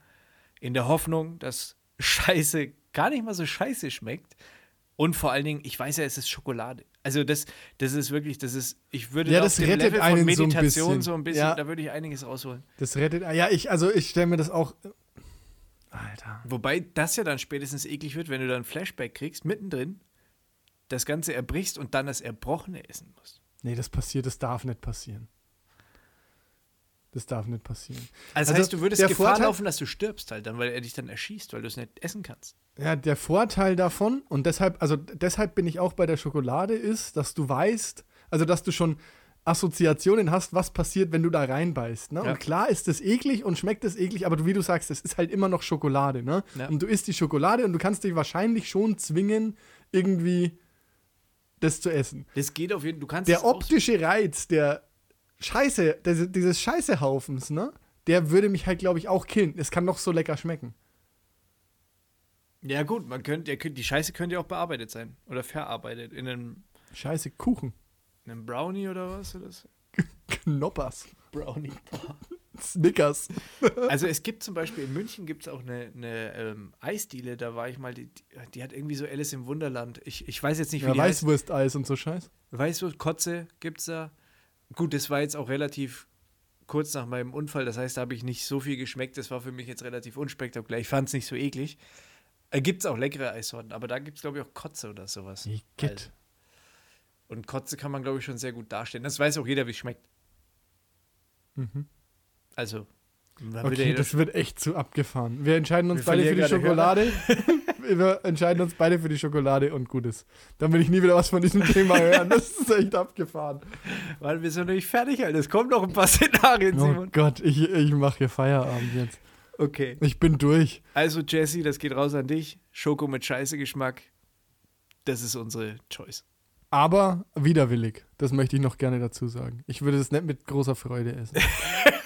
Speaker 1: In der Hoffnung, dass Scheiße gar nicht mal so scheiße schmeckt. Und vor allen Dingen, ich weiß ja, es ist Schokolade. Also das, das ist wirklich, das ist, ich würde
Speaker 2: Ja, das rettet
Speaker 1: Level
Speaker 2: einen
Speaker 1: von
Speaker 2: so ein
Speaker 1: Meditation
Speaker 2: bisschen.
Speaker 1: so ein bisschen,
Speaker 2: Ja.
Speaker 1: da würde ich einiges rausholen.
Speaker 2: Das rettet. Ja, ich, also ich stelle mir das auch. Alter.
Speaker 1: Wobei das ja dann spätestens eklig wird, wenn du dann ein Flashback kriegst, mittendrin, das Ganze erbrichst und dann das Erbrochene essen musst.
Speaker 2: Nee, das passiert, das darf nicht passieren. Das darf nicht passieren.
Speaker 1: Also,
Speaker 2: Also
Speaker 1: heißt, du würdest Gefahr
Speaker 2: Vorteil-
Speaker 1: laufen, dass du stirbst halt dann, weil er dich dann erschießt, weil du es nicht essen kannst.
Speaker 2: Ja, der Vorteil davon, und deshalb, also deshalb bin ich auch bei der Schokolade, ist, dass du weißt, also dass du schon Assoziationen hast, was passiert, wenn du da reinbeißt. Ne?
Speaker 1: Ja.
Speaker 2: Und klar ist es eklig und schmeckt es eklig, aber du, wie du sagst, es ist halt immer noch Schokolade. Ne?
Speaker 1: Ja.
Speaker 2: Und du isst die Schokolade und du kannst dich wahrscheinlich schon zwingen, irgendwie das zu essen.
Speaker 1: Das geht auf jeden Fall, du kannst es
Speaker 2: Der optische Reiz, der Scheiße, des, dieses Scheißehaufens, ne? Der würde mich halt, glaube ich, auch killen. Es kann noch so lecker schmecken.
Speaker 1: Ja, gut, man könnte, die Scheiße könnte ja auch bearbeitet sein. Oder verarbeitet. In einem,
Speaker 2: Scheiße, Kuchen.
Speaker 1: in einem Brownie oder was? Oder so.
Speaker 2: Knoppers.
Speaker 1: Brownie.
Speaker 2: Snickers.
Speaker 1: Also es gibt zum Beispiel in München gibt es auch eine, eine ähm, Eisdiele, da war ich mal, die, die, hat irgendwie so Alice im Wunderland. Ich, ich weiß jetzt nicht, wie
Speaker 2: Ja,
Speaker 1: die.
Speaker 2: Weißwursteis und so Scheiß.
Speaker 1: Weißwurst, Kotze gibt's da. Gut, das war jetzt auch relativ kurz nach meinem Unfall, das heißt, da habe ich nicht so viel geschmeckt. Das war für mich jetzt relativ unspektakulär. Ich fand es nicht so eklig. Äh, gibt es auch leckere Eissorten, aber da gibt es, glaube ich, auch Kotze oder sowas.
Speaker 2: Igitt.
Speaker 1: Und Kotze kann man, glaube ich, schon sehr gut darstellen. Das weiß auch jeder, wie es schmeckt.
Speaker 2: Mhm.
Speaker 1: Also,
Speaker 2: Okay, das wird echt zu abgefahren. Wir entscheiden uns
Speaker 1: Wir
Speaker 2: beide für die Schokolade. Wir entscheiden uns beide für die Schokolade und Gutes. Dann will ich nie wieder was von diesem Thema hören. Das ist echt abgefahren.
Speaker 1: Weil wir sind noch nicht fertig, Alter. Es kommen noch ein paar Szenarien,
Speaker 2: Oh
Speaker 1: Simon.
Speaker 2: Gott, ich, ich mache hier Feierabend jetzt.
Speaker 1: Okay.
Speaker 2: Ich bin durch.
Speaker 1: Also, Jesse, das geht raus an dich. Schoko mit Scheiße-Geschmack. Das ist unsere Choice.
Speaker 2: Aber widerwillig. Das möchte ich noch gerne dazu sagen. Ich würde das nicht mit großer Freude essen.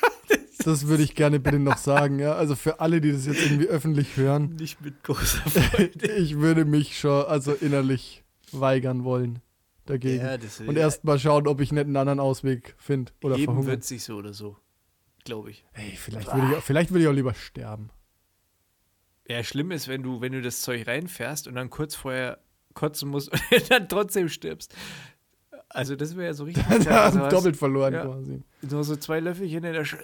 Speaker 2: das würde ich gerne bitte noch sagen. Ja? Also für alle, die das jetzt irgendwie öffentlich hören.
Speaker 1: Nicht mit großer Freude.
Speaker 2: ich würde mich schon also innerlich weigern wollen dagegen.
Speaker 1: das
Speaker 2: Und erst mal schauen, ob ich nicht einen anderen Ausweg finde oder
Speaker 1: Eben
Speaker 2: verhungern.
Speaker 1: wird sich so oder so. Glaube ich.
Speaker 2: Ey, vielleicht würde, ich, auch- vielleicht würde ich auch lieber sterben.
Speaker 1: Ja, schlimm ist, wenn du, wenn du das Zeug reinfährst und dann kurz vorher kotzen musst und dann trotzdem stirbst. Also, das wäre ja so richtig.
Speaker 2: Ja,
Speaker 1: also hast
Speaker 2: doppelt verloren
Speaker 1: Ja.
Speaker 2: quasi.
Speaker 1: Nur so zwei Löffelchen in der Sch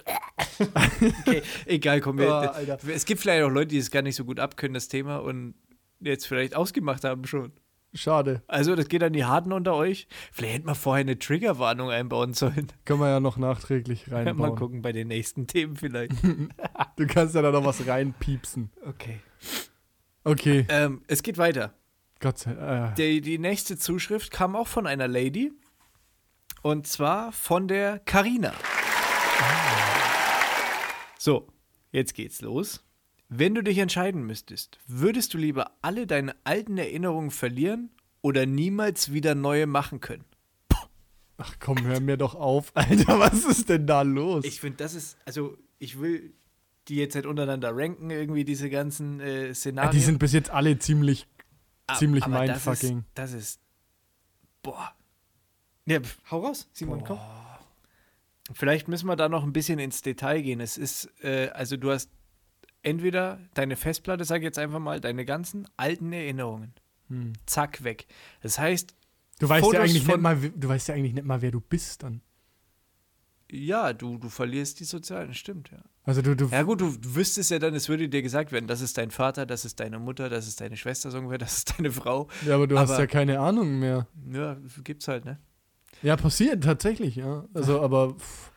Speaker 1: Okay, egal, komm. Wir,
Speaker 2: Oh,
Speaker 1: es gibt vielleicht auch Leute, die es gar nicht so gut abkönnen, das Thema, und jetzt vielleicht ausgemacht haben schon.
Speaker 2: Schade.
Speaker 1: Also, das geht an die Harten unter euch. Vielleicht hätten wir vorher eine Triggerwarnung einbauen sollen.
Speaker 2: Können wir ja noch nachträglich reinbauen.
Speaker 1: Mal gucken bei den nächsten Themen vielleicht.
Speaker 2: Du kannst ja da noch was reinpiepsen.
Speaker 1: Okay.
Speaker 2: Okay,
Speaker 1: Ähm, es geht weiter.
Speaker 2: Gott sei Dank. Äh,
Speaker 1: Die, die nächste Zuschrift kam auch von einer Lady. Und zwar von der Karina. So, jetzt geht's los. Wenn du dich entscheiden müsstest, würdest du lieber alle deine alten Erinnerungen verlieren oder niemals wieder neue machen können?
Speaker 2: ach komm, hör mir doch auf. Alter, was ist denn da los?
Speaker 1: Ich finde, das ist, also ich will die jetzt nicht untereinander ranken, irgendwie diese ganzen äh,
Speaker 2: Ja,
Speaker 1: Szenarien.
Speaker 2: die sind bis jetzt alle ziemlich,
Speaker 1: Ah,
Speaker 2: ziemlich
Speaker 1: aber
Speaker 2: mindfucking.
Speaker 1: Das ist, das ist, boah. Ja, hau raus, Simon, komm. Vielleicht müssen wir da noch ein bisschen ins Detail gehen. Es ist, äh, also du hast entweder deine Festplatte, sag ich jetzt einfach mal, deine ganzen alten Erinnerungen.
Speaker 2: Hm.
Speaker 1: Zack, weg. Das heißt,
Speaker 2: Du weißt, ja eigentlich nicht mal, du weißt ja eigentlich nicht mal, wer du bist dann.
Speaker 1: ja, du, du verlierst die sozialen, stimmt, ja.
Speaker 2: Also du, du
Speaker 1: Ja gut, du wüsstest ja dann, es würde dir gesagt werden, das ist dein Vater, das ist deine Mutter, das ist deine Schwester, so ungefähr, das ist deine Frau.
Speaker 2: ja, aber du hast
Speaker 1: aber-
Speaker 2: ja keine Ahnung mehr.
Speaker 1: Ja, gibt's halt, ne?
Speaker 2: Ja, passiert tatsächlich, ja. Also, aber pff,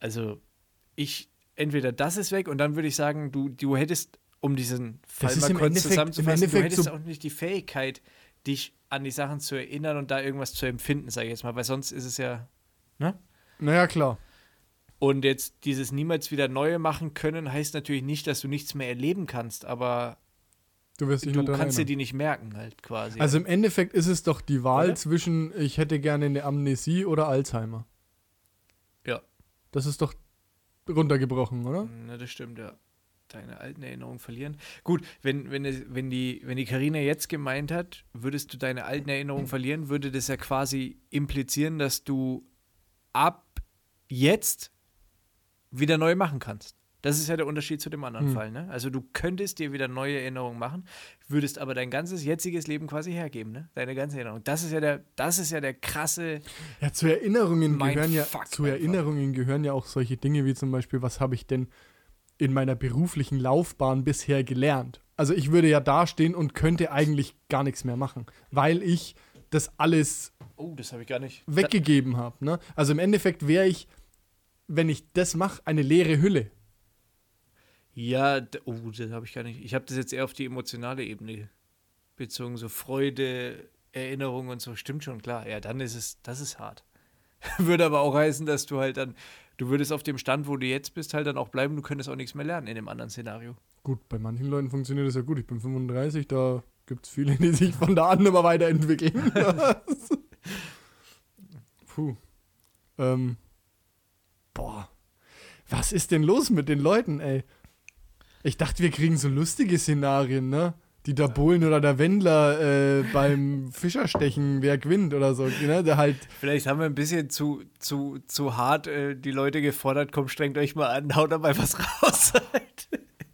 Speaker 1: Also, ich, entweder das ist weg und dann würde ich sagen, du, du hättest, um diesen Fall
Speaker 2: Das
Speaker 1: mal kurz
Speaker 2: Endeffekt-
Speaker 1: zusammenzufassen, du hättest
Speaker 2: so-
Speaker 1: auch nicht die Fähigkeit, dich an die Sachen zu erinnern und da irgendwas zu empfinden, sage ich jetzt mal, weil sonst ist es ja.
Speaker 2: naja, klar.
Speaker 1: Und jetzt dieses niemals wieder Neue machen können, heißt natürlich nicht, dass du nichts mehr erleben kannst, aber
Speaker 2: Du wirst dich
Speaker 1: du kannst dir
Speaker 2: erinnern.
Speaker 1: die nicht merken, halt quasi.
Speaker 2: Also im Endeffekt ist es doch die Wahl
Speaker 1: Oder?
Speaker 2: zwischen, ich hätte gerne eine Amnesie oder Alzheimer.
Speaker 1: Ja.
Speaker 2: Das ist doch runtergebrochen, oder?
Speaker 1: Na, das stimmt, ja. Deine alten Erinnerungen verlieren. Gut, wenn, wenn, es- wenn die wenn die Karina jetzt gemeint hat, würdest du deine alten Erinnerungen verlieren, würde das ja quasi implizieren, dass du ab jetzt wieder neu machen kannst. Das ist ja der Unterschied zu dem anderen Fall. Ne? Also du könntest dir wieder neue Erinnerungen machen, würdest aber dein ganzes jetziges Leben quasi hergeben, ne? Deine ganze Erinnerung. Das ist ja der, das ist ja der krasse.
Speaker 2: Ja, zu Erinnerungen gehören ja
Speaker 1: Fuck
Speaker 2: zu
Speaker 1: einfach.
Speaker 2: Erinnerungen gehören ja auch solche Dinge wie zum Beispiel, was habe ich denn in meiner beruflichen Laufbahn bisher gelernt? Also ich würde ja dastehen und könnte eigentlich gar nichts mehr machen, weil ich das alles
Speaker 1: Oh, das ich gar nicht.
Speaker 2: weggegeben habe. Ne? Also im Endeffekt wäre ich, wenn ich das mache, eine leere Hülle.
Speaker 1: Ja, oh, das habe ich gar nicht. Ich habe das jetzt eher auf die emotionale Ebene bezogen, so Freude, Erinnerung und so. Stimmt schon, klar. Ja, dann ist es, das ist hart. Würde aber auch heißen, dass du halt dann, du würdest auf dem Stand, wo du jetzt bist, halt dann auch bleiben. Du könntest auch nichts mehr lernen in dem anderen Szenario.
Speaker 2: Gut, bei manchen Leuten funktioniert das ja gut. Ich bin 35, da gibt es viele, die sich von da an immer weiterentwickeln. Puh. Ähm. Boah. Was ist denn los mit den Leuten, ey? Ich dachte, wir kriegen so lustige Szenarien, ne? Die der Bohlen oder der Wendler äh, beim Fischerstechen, wer gewinnt oder so, ne? Der halt,
Speaker 1: Vielleicht haben wir ein bisschen zu, zu, zu hart äh, die Leute gefordert. Komm, strengt euch mal an, haut dabei was raus. halt.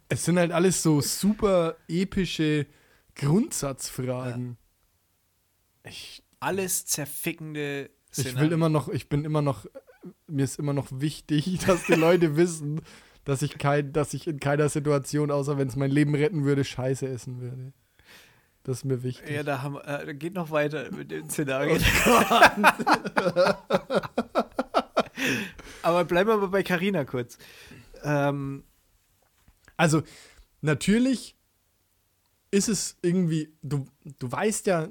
Speaker 2: es sind halt alles so super epische Grundsatzfragen. Ich
Speaker 1: Alles zerfickende
Speaker 2: Ich will
Speaker 1: Szenarien.
Speaker 2: immer noch, ich bin immer noch, mir ist immer noch wichtig, dass die Leute wissen, dass ich kein, dass ich in keiner Situation, außer wenn es mein Leben retten würde, Scheiße essen würde. Das ist mir wichtig.
Speaker 1: Ja, da haben, äh, geht noch weiter mit den Szenarien. Aber bleiben wir mal bei Carina kurz. Ähm,
Speaker 2: Also, natürlich ist es irgendwie, du, du weißt ja,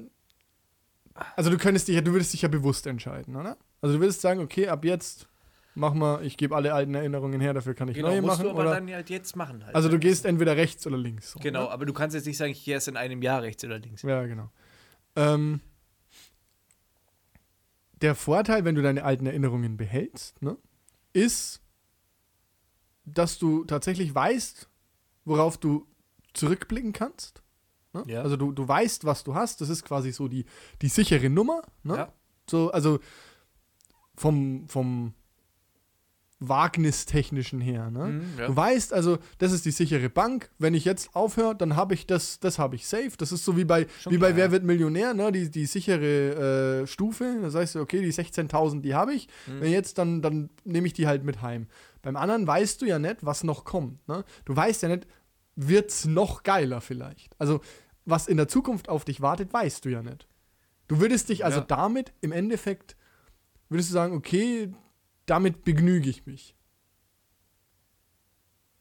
Speaker 2: also du könntest dich ja, du würdest dich ja bewusst entscheiden, oder? Also du würdest sagen, okay, ab jetzt mach mal, ich gebe alle alten Erinnerungen her, dafür kann ich
Speaker 1: genau,
Speaker 2: neue
Speaker 1: musst
Speaker 2: machen.
Speaker 1: du aber
Speaker 2: Oder,
Speaker 1: dann halt jetzt machen halt.
Speaker 2: also du
Speaker 1: ne?
Speaker 2: gehst entweder rechts oder links.
Speaker 1: Genau,
Speaker 2: ne?
Speaker 1: aber du kannst jetzt nicht sagen, ich gehe erst in einem Jahr rechts oder links.
Speaker 2: Ja, genau. Ähm, der Vorteil, wenn du deine alten Erinnerungen behältst, ne, ist, dass du tatsächlich weißt, worauf du zurückblicken kannst. Ne?
Speaker 1: Ja.
Speaker 2: Also du, du weißt, was du hast. Das ist quasi so die, die sichere Nummer. Ne?
Speaker 1: Ja.
Speaker 2: So, also vom, vom Wagnistechnischen her. Ne?
Speaker 1: Mhm, ja.
Speaker 2: Du weißt also, das ist die sichere Bank. Wenn ich jetzt aufhöre, dann habe ich das, das habe ich safe. Das ist so wie bei,
Speaker 1: Schon
Speaker 2: wie bei
Speaker 1: klar,
Speaker 2: Wer
Speaker 1: ja.
Speaker 2: wird Millionär, ne? die, die sichere äh, Stufe. Da sagst du, okay, die 16.000, die habe ich.
Speaker 1: Mhm.
Speaker 2: Wenn jetzt, dann, dann nehme ich die halt mit heim. Beim anderen weißt du ja nicht, was noch kommt. Ne? Du weißt ja nicht, wird's noch geiler vielleicht. Also, was in der Zukunft auf dich wartet, weißt du ja nicht. Du würdest dich also
Speaker 1: Ja.
Speaker 2: damit im Endeffekt, würdest du sagen, okay, damit begnüge ich mich.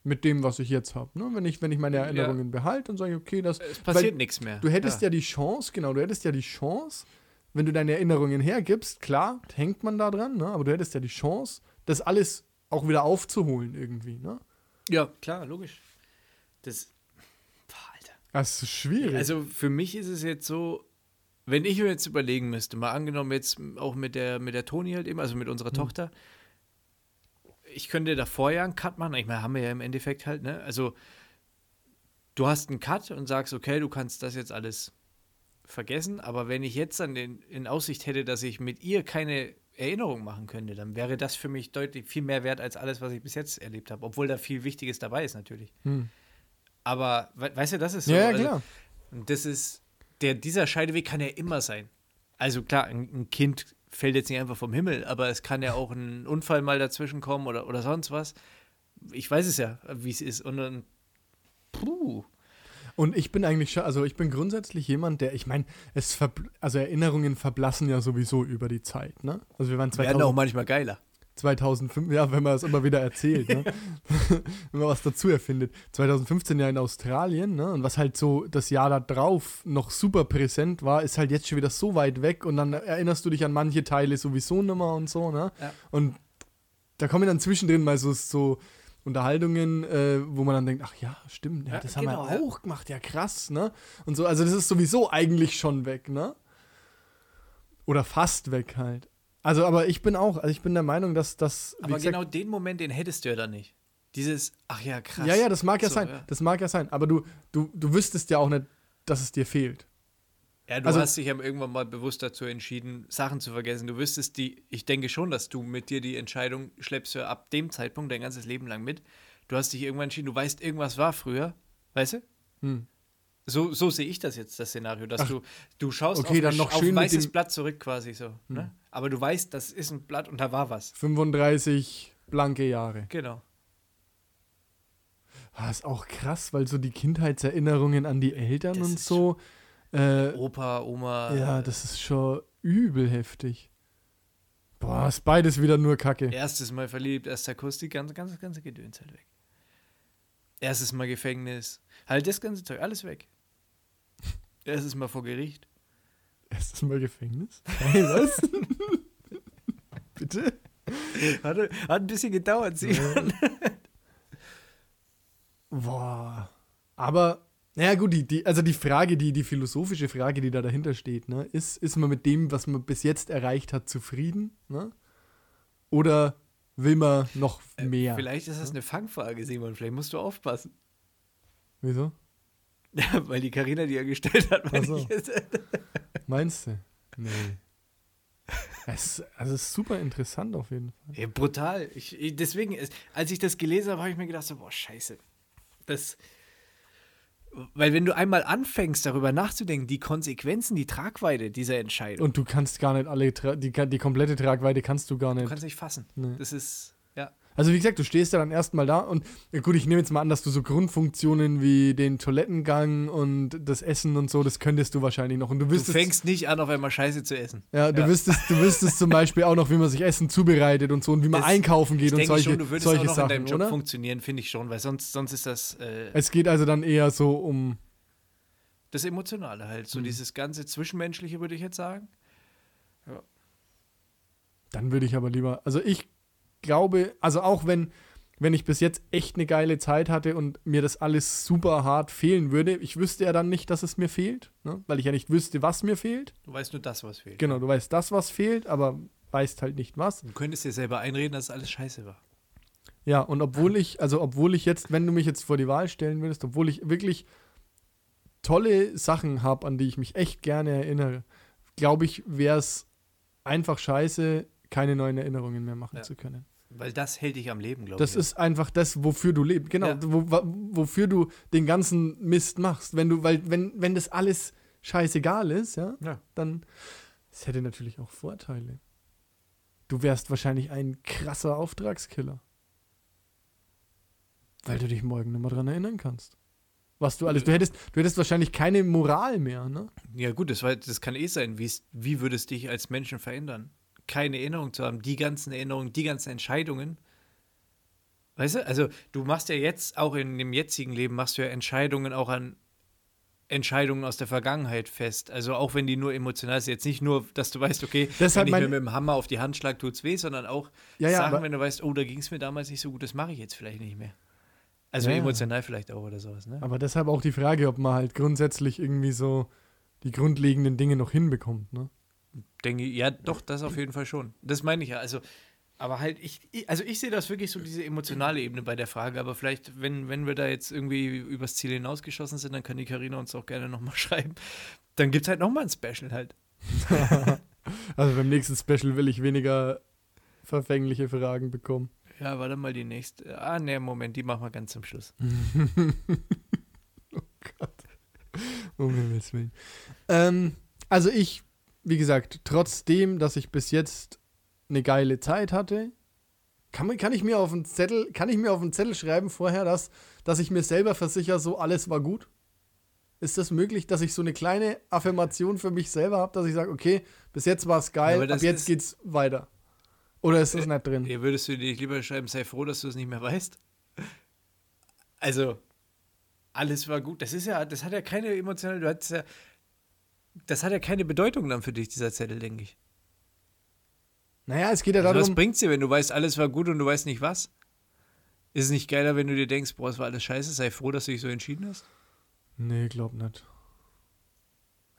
Speaker 2: Mit dem, was ich jetzt habe. Ne? Wenn, ich, wenn ich meine
Speaker 1: Ja.
Speaker 2: Erinnerungen behalte, dann sage okay, das.
Speaker 1: Es passiert nichts mehr.
Speaker 2: Du hättest ja. die Chance, genau, du hättest ja die Chance, wenn du deine Erinnerungen hergibst, klar, hängt man da dran, ne? aber du hättest ja die Chance, das alles auch wieder aufzuholen irgendwie. Ne?
Speaker 1: Ja, klar, logisch. Das. Boah, Alter.
Speaker 2: Das ist schwierig.
Speaker 1: Also für mich ist es jetzt so, wenn ich mir jetzt überlegen müsste, mal angenommen jetzt auch mit der, mit der Toni halt eben, also mit unserer Tochter, ich könnte davor ja einen Cut machen, ich meine, haben wir ja im Endeffekt halt, ne? Also du hast einen Cut und sagst, okay, du kannst das jetzt alles vergessen, aber wenn ich jetzt dann in, in Aussicht hätte, dass ich mit ihr keine Erinnerung machen könnte, dann wäre das für mich deutlich viel mehr wert als alles, was ich bis jetzt erlebt habe, obwohl da viel Wichtiges dabei ist natürlich.
Speaker 2: Hm.
Speaker 1: Aber we weißt du, das ist so.
Speaker 2: ja, ja,
Speaker 1: also-
Speaker 2: klar.
Speaker 1: und das ist, der, dieser Scheideweg kann ja immer sein. Also klar, ein, ein Kind fällt jetzt nicht einfach vom Himmel, aber es kann ja auch ein Unfall mal dazwischen kommen oder, oder sonst was. Ich weiß es ja, wie es ist. Und dann, puh.
Speaker 2: Und ich bin eigentlich schon, also ich bin grundsätzlich jemand, der, ich meine, es also Erinnerungen verblassen ja sowieso über die Zeit, ne? Also wir waren
Speaker 1: Werden auch
Speaker 2: 2000,
Speaker 1: manchmal geiler.
Speaker 2: 2005, ja, wenn man es immer wieder erzählt, ne? wenn man was dazu erfindet. 2015 ja in Australien, ne? Und was halt so das Jahr da drauf noch super präsent war, ist halt jetzt schon wieder so weit weg und dann erinnerst du dich an manche Teile sowieso nicht mehr und so, ne?
Speaker 1: Ja.
Speaker 2: Und da kommen dann zwischendrin mal so, so Unterhaltungen, äh, wo man dann denkt, ach ja, stimmt, ja,
Speaker 1: Ja,
Speaker 2: das haben
Speaker 1: genau,
Speaker 2: wir
Speaker 1: ja.
Speaker 2: auch gemacht, ja krass, ne? Und so, also das ist sowieso eigentlich schon weg, ne? Oder fast weg halt. Also, aber ich bin auch, also ich bin der Meinung, dass das.
Speaker 1: Aber
Speaker 2: gesagt,
Speaker 1: genau den Moment, den hättest du ja dann nicht. Dieses, ach ja, krass.
Speaker 2: Ja, ja, das mag ja
Speaker 1: So,
Speaker 2: sein.
Speaker 1: ja.
Speaker 2: Das mag ja sein. Aber du, du, du wüsstest ja auch nicht, dass es dir fehlt.
Speaker 1: Ja, du
Speaker 2: Also-
Speaker 1: hast dich ja irgendwann mal bewusst dazu entschieden, Sachen zu vergessen. Du wüsstest die, ich denke schon, dass du mit dir die Entscheidung schleppst ab dem Zeitpunkt dein ganzes Leben lang mit. Du hast dich irgendwann entschieden, du weißt, irgendwas war früher, weißt du?
Speaker 2: Hm.
Speaker 1: So, so sehe ich das jetzt, das Szenario, dass
Speaker 2: Ach,
Speaker 1: du, du schaust
Speaker 2: okay,
Speaker 1: auf,
Speaker 2: noch
Speaker 1: auf
Speaker 2: schön
Speaker 1: ein weißes
Speaker 2: Hm.
Speaker 1: Blatt zurück quasi so. Ne? Aber du weißt, das ist ein Blatt und da war was.
Speaker 2: 35 blanke Jahre.
Speaker 1: Genau.
Speaker 2: Ah, ist auch krass, weil so die Kindheitserinnerungen an die Eltern
Speaker 1: Das
Speaker 2: und so. Äh,
Speaker 1: Opa, Oma.
Speaker 2: ja, das ist schon übel heftig. Boah, ist beides wieder nur Kacke.
Speaker 1: Erstes Mal verliebt, erster Kuss, die ganze, ganze, ganze Gedöns halt weg. Erstes Mal Gefängnis. Halt das ganze Zeug, alles weg. Erstes Mal vor Gericht.
Speaker 2: Erstes Mal Gefängnis? Hey, was? Bitte?
Speaker 1: Hat, hat ein bisschen gedauert, Simon.
Speaker 2: Boah. Aber, naja, gut, die, die, also die Frage, die, die philosophische Frage, die da dahinter steht, ne, ist, ist man mit dem, was man bis jetzt erreicht hat, zufrieden? Ne? Oder will man noch mehr?
Speaker 1: Vielleicht ist das eine Fangfrage, Simon. Vielleicht musst du aufpassen.
Speaker 2: Wieso?
Speaker 1: Ja, weil die Karina die ja gestellt hat, meine
Speaker 2: so. Meinst du? Nee. Es, also es ist super interessant auf jeden Fall.
Speaker 1: Ja, brutal. Ich, ich, deswegen, als ich das gelesen habe, habe ich mir gedacht, so, boah, scheiße. Das. Weil wenn du einmal anfängst, darüber nachzudenken, die Konsequenzen, die Tragweite dieser Entscheidung,
Speaker 2: Und du kannst gar nicht alle, die, die komplette Tragweite kannst du gar
Speaker 1: du
Speaker 2: nicht.
Speaker 1: kannst nicht fassen.
Speaker 2: Nee.
Speaker 1: Das ist.
Speaker 2: Also wie gesagt, du stehst ja dann erstmal da und ja gut, ich nehme jetzt mal an, dass du so Grundfunktionen wie den Toilettengang und das Essen und so, das könntest du wahrscheinlich noch. Und du
Speaker 1: Du
Speaker 2: wüsstest,
Speaker 1: fängst nicht an, auf einmal Scheiße zu essen.
Speaker 2: ja, du
Speaker 1: ja.
Speaker 2: wüsstest, du wüsstest zum Beispiel auch noch, wie man sich Essen zubereitet und so und wie man
Speaker 1: Das-
Speaker 2: einkaufen geht
Speaker 1: Ich
Speaker 2: und
Speaker 1: denke
Speaker 2: solche,
Speaker 1: schon, du würdest
Speaker 2: solche
Speaker 1: auch noch
Speaker 2: Sachen,
Speaker 1: in deinem Job
Speaker 2: oder?
Speaker 1: funktionieren, finde ich schon, weil sonst, sonst ist das äh,
Speaker 2: Es geht also dann eher so um,
Speaker 1: das Emotionale halt.
Speaker 2: Mhm.
Speaker 1: So dieses ganze Zwischenmenschliche, würde ich jetzt sagen.
Speaker 2: dann würde ich aber lieber, also ich glaube, also auch wenn, wenn ich bis jetzt echt eine geile Zeit hatte und mir das alles super hart fehlen würde, ich wüsste ja dann nicht, dass es mir fehlt, ne? weil ich ja nicht wüsste, was mir fehlt.
Speaker 1: Du weißt nur das, was fehlt.
Speaker 2: Genau, du weißt das, was fehlt, aber weißt halt nicht was.
Speaker 1: Du könntest dir selber einreden, dass alles scheiße war.
Speaker 2: Ja, und obwohl ich, also obwohl ich jetzt, wenn du mich jetzt vor die Wahl stellen würdest, obwohl ich wirklich tolle Sachen habe, an die ich mich echt gerne erinnere, glaube ich, wäre es einfach scheiße, keine neuen Erinnerungen mehr machen
Speaker 1: Ja.
Speaker 2: zu können.
Speaker 1: Weil das hält dich am Leben, glaube
Speaker 2: Das
Speaker 1: ich.
Speaker 2: ist einfach das, wofür du lebst. Genau,
Speaker 1: Ja.
Speaker 2: wo, wofür du den ganzen Mist machst. Wenn du, weil, wenn, wenn das alles scheißegal ist, ja,
Speaker 1: Ja.
Speaker 2: dann es hätte natürlich auch Vorteile. Du wärst wahrscheinlich ein krasser Auftragskiller. Weil du dich morgen nicht mehr dran erinnern kannst. Was du alles. Du hättest, du hättest wahrscheinlich keine Moral mehr, ne?
Speaker 1: Ja, gut, das, war, das kann eh sein. Wie's, wie würde es dich als Menschen verändern? Keine Erinnerung zu haben, die ganzen Erinnerungen, die ganzen Entscheidungen. Weißt du, also du machst ja jetzt, auch in dem jetzigen Leben, machst du ja Entscheidungen auch an Entscheidungen aus der Vergangenheit fest. Also auch wenn die nur emotional sind, jetzt nicht nur, dass du weißt, okay,
Speaker 2: Das
Speaker 1: wenn ich mir mit dem Hammer auf die Hand schlag, tut's weh, sondern auch
Speaker 2: Ja, ja,
Speaker 1: Sachen, wenn du weißt, oh, da ging es mir damals nicht so gut, das mache ich jetzt vielleicht nicht mehr. Also
Speaker 2: ja.
Speaker 1: emotional vielleicht auch oder sowas, ne?
Speaker 2: Aber deshalb auch die Frage, ob man halt grundsätzlich irgendwie so die grundlegenden Dinge noch hinbekommt, ne?
Speaker 1: Denke ich, ja, doch, das auf jeden Fall schon. Das meine ich ja. Also, aber halt, ich, also ich sehe das wirklich so, diese emotionale Ebene bei der Frage, aber vielleicht, wenn, wenn wir da jetzt irgendwie übers Ziel hinausgeschossen sind, dann kann die Karina uns auch gerne nochmal schreiben. Dann gibt es halt nochmal ein Special halt.
Speaker 2: Also beim nächsten Special will ich weniger verfängliche Fragen bekommen.
Speaker 1: Ja, warte mal die nächste. Ah, ne, Moment, die machen wir ganz zum Schluss.
Speaker 2: Um Himmels Willen. Ähm, also ich, wie gesagt, trotzdem, dass ich bis jetzt eine geile Zeit hatte, kann, kann ich mir auf einen Zettel, kann ich mir auf einen Zettel schreiben vorher, dass, dass ich mir selber versichere, so alles war gut? Ist das möglich, dass ich so eine kleine Affirmation für mich selber habe, dass ich sage, okay, bis jetzt war es
Speaker 1: Ja,
Speaker 2: geil,
Speaker 1: aber
Speaker 2: ab jetzt geht's weiter? Oder ist das nicht drin?
Speaker 1: Hier würdest du dir nicht lieber schreiben, sei froh, dass du es nicht mehr weißt? Also, alles war gut. Das ist ja, das hat ja keine emotionale, du hattest ja, das hat ja keine Bedeutung dann für dich, dieser Zettel, denke ich.
Speaker 2: Naja, es geht ja
Speaker 1: Also was
Speaker 2: darum.
Speaker 1: bringt's dir, wenn du weißt, alles war gut und du weißt nicht was? Ist es nicht geiler, wenn du dir denkst, boah, es war alles scheiße, sei froh, dass du dich so entschieden hast?
Speaker 2: Nee, glaub nicht.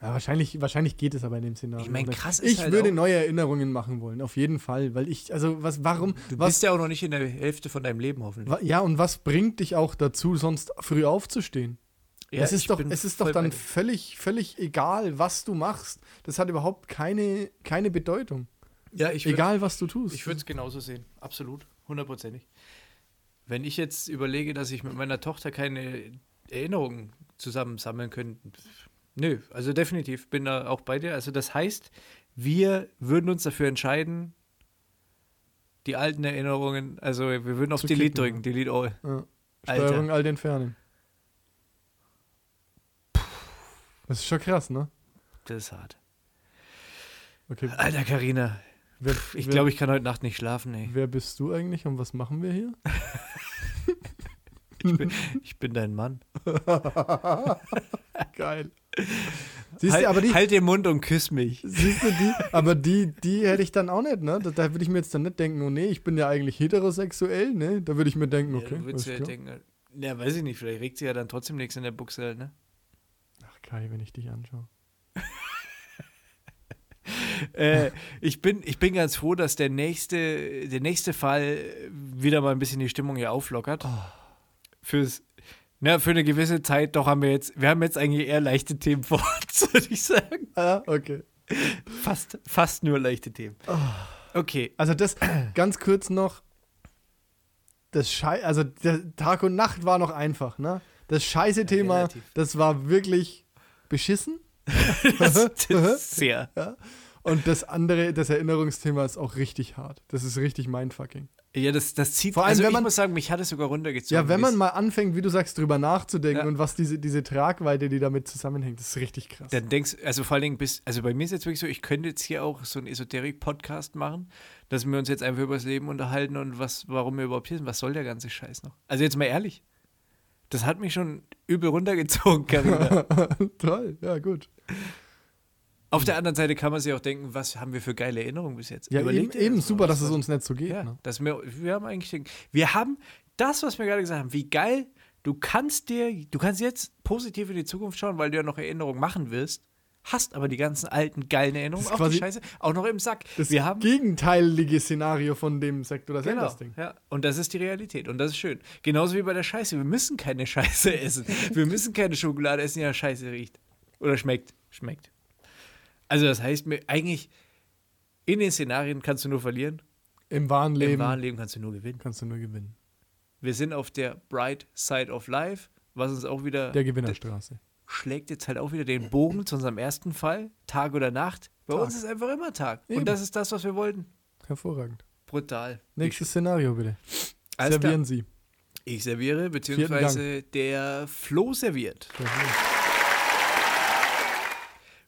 Speaker 2: Ja, wahrscheinlich, wahrscheinlich geht es aber in dem Szenario.
Speaker 1: Ich mein,
Speaker 2: nicht.
Speaker 1: krass ist
Speaker 2: Ich
Speaker 1: halt
Speaker 2: würde neue Erinnerungen machen wollen, auf jeden Fall. Weil ich, also, was, warum,
Speaker 1: Du
Speaker 2: was,
Speaker 1: bist ja auch noch nicht in der Hälfte von deinem Leben, hoffentlich.
Speaker 2: ja, und was bringt dich auch dazu, sonst früh aufzustehen?
Speaker 1: Ja,
Speaker 2: es ist doch, es ist doch dann völlig, völlig egal, was du machst. Das hat überhaupt keine, keine Bedeutung.
Speaker 1: Ja, ich würd-
Speaker 2: egal, was du tust.
Speaker 1: Ich würde es genauso sehen. Absolut. Hundertprozentig. wenn ich jetzt überlege, dass ich mit meiner Tochter keine Erinnerungen zusammensammeln könnte, pff, nö, also definitiv bin da auch bei dir. Also das heißt, wir würden uns dafür entscheiden, die alten Erinnerungen, also wir würden auf Delete drücken, Delete all.
Speaker 2: Ja.
Speaker 1: Alter.
Speaker 2: Steuerung all entfernen. Das ist schon krass, ne?
Speaker 1: Das ist hart.
Speaker 2: Okay.
Speaker 1: Alter, Karina, ich glaube, ich kann heute Nacht nicht schlafen, ey.
Speaker 2: Wer bist du eigentlich und was machen wir hier?
Speaker 1: Ich bin dein Mann.
Speaker 2: Geil. Siehst
Speaker 1: halt,
Speaker 2: du, aber die,
Speaker 1: halt den Mund und küss mich.
Speaker 2: siehst du die, aber die, die hätte ich dann auch nicht, ne? Da, da würde ich mir jetzt dann nicht denken, oh nee, ich bin ja eigentlich heterosexuell, ne? Da würde ich mir denken,
Speaker 1: Ja,
Speaker 2: okay.
Speaker 1: du würdest ja denken, ja, weiß ich nicht, vielleicht regt sie ja dann trotzdem nichts in der Buchse, ne?
Speaker 2: Kai, wenn ich dich anschaue.
Speaker 1: äh, ich, bin, ich bin ganz froh, dass der nächste, der nächste Fall wieder mal ein bisschen die Stimmung hier auflockert. Fürs, na, für eine gewisse Zeit, doch haben wir jetzt, wir haben jetzt eigentlich eher leichte Themen vor uns, würde ich sagen.
Speaker 2: Ah, okay.
Speaker 1: Fast, fast nur leichte Themen.
Speaker 2: Oh.
Speaker 1: Okay,
Speaker 2: Also das, ganz kurz noch, das Schei also der Tag und Nacht war noch einfach, ne? Das scheiße Thema,
Speaker 1: relativ.
Speaker 2: das war wirklich beschissen.
Speaker 1: das, das ist sehr.
Speaker 2: Und das andere, das Erinnerungsthema ist auch richtig hart. Das ist richtig mindfucking.
Speaker 1: Ja, das, das zieht,
Speaker 2: Vor allem,
Speaker 1: also
Speaker 2: wenn
Speaker 1: ich
Speaker 2: man-
Speaker 1: muss sagen, mich hat es sogar runtergezogen.
Speaker 2: Ja, wenn man mal anfängt, wie du sagst, drüber nachzudenken
Speaker 1: Ja.
Speaker 2: und was diese, diese Tragweite, die damit zusammenhängt, das ist richtig krass.
Speaker 1: Dann denkst also vor allen Dingen bis, also bei mir ist jetzt wirklich so, ich könnte jetzt hier auch so einen Esoterik-Podcast machen, dass wir uns jetzt einfach über das Leben unterhalten und was, warum wir überhaupt hier sind. Was soll der ganze Scheiß noch? Also jetzt mal ehrlich. Das hat mich schon übel runtergezogen, Carina.
Speaker 2: Toll, ja, gut.
Speaker 1: Auf der anderen Seite kann man sich auch denken, was haben wir für geile Erinnerungen bis jetzt?
Speaker 2: Ja, eben,
Speaker 1: Überleg dir
Speaker 2: eben
Speaker 1: das
Speaker 2: super, dass es uns nicht so geht.
Speaker 1: Ja,
Speaker 2: Ne?
Speaker 1: dass wir, wir haben eigentlich, wir haben das, was wir gerade gesagt haben, wie geil, du kannst dir, du kannst jetzt positiv in die Zukunft schauen, weil du ja noch Erinnerungen machen wirst, hast aber die ganzen alten geilen Erinnerungen auf die Scheiße auch noch im Sack.
Speaker 2: Das
Speaker 1: wir haben
Speaker 2: gegenteilige Szenario von dem Sektor das
Speaker 1: Genau,
Speaker 2: Ding.
Speaker 1: ja. Und das ist die Realität und das ist schön. Genauso wie bei der Scheiße. Wir müssen keine Scheiße essen. Wir müssen keine Schokolade essen, die nach Scheiße riecht. Oder schmeckt. Schmeckt. Also das heißt mir eigentlich, in den Szenarien kannst du nur verlieren,
Speaker 2: Im wahren
Speaker 1: im
Speaker 2: Leben
Speaker 1: wahren Leben kannst du nur gewinnen.
Speaker 2: kannst du nur gewinnen.
Speaker 1: Wir sind auf der Bright Side of Life, was uns auch wieder
Speaker 2: Der Gewinnerstraße.
Speaker 1: Schlägt jetzt halt auch wieder den Bogen zu unserem ersten Fall, Tag oder Nacht. Bei
Speaker 2: Tag.
Speaker 1: uns ist einfach immer Tag.
Speaker 2: Eben.
Speaker 1: Und das ist das, was wir wollten.
Speaker 2: Hervorragend.
Speaker 1: Brutal.
Speaker 2: Nächstes Szenario bitte.
Speaker 1: Alles klar.
Speaker 2: Servieren Sie.
Speaker 1: Ich serviere, beziehungsweise der Flo serviert.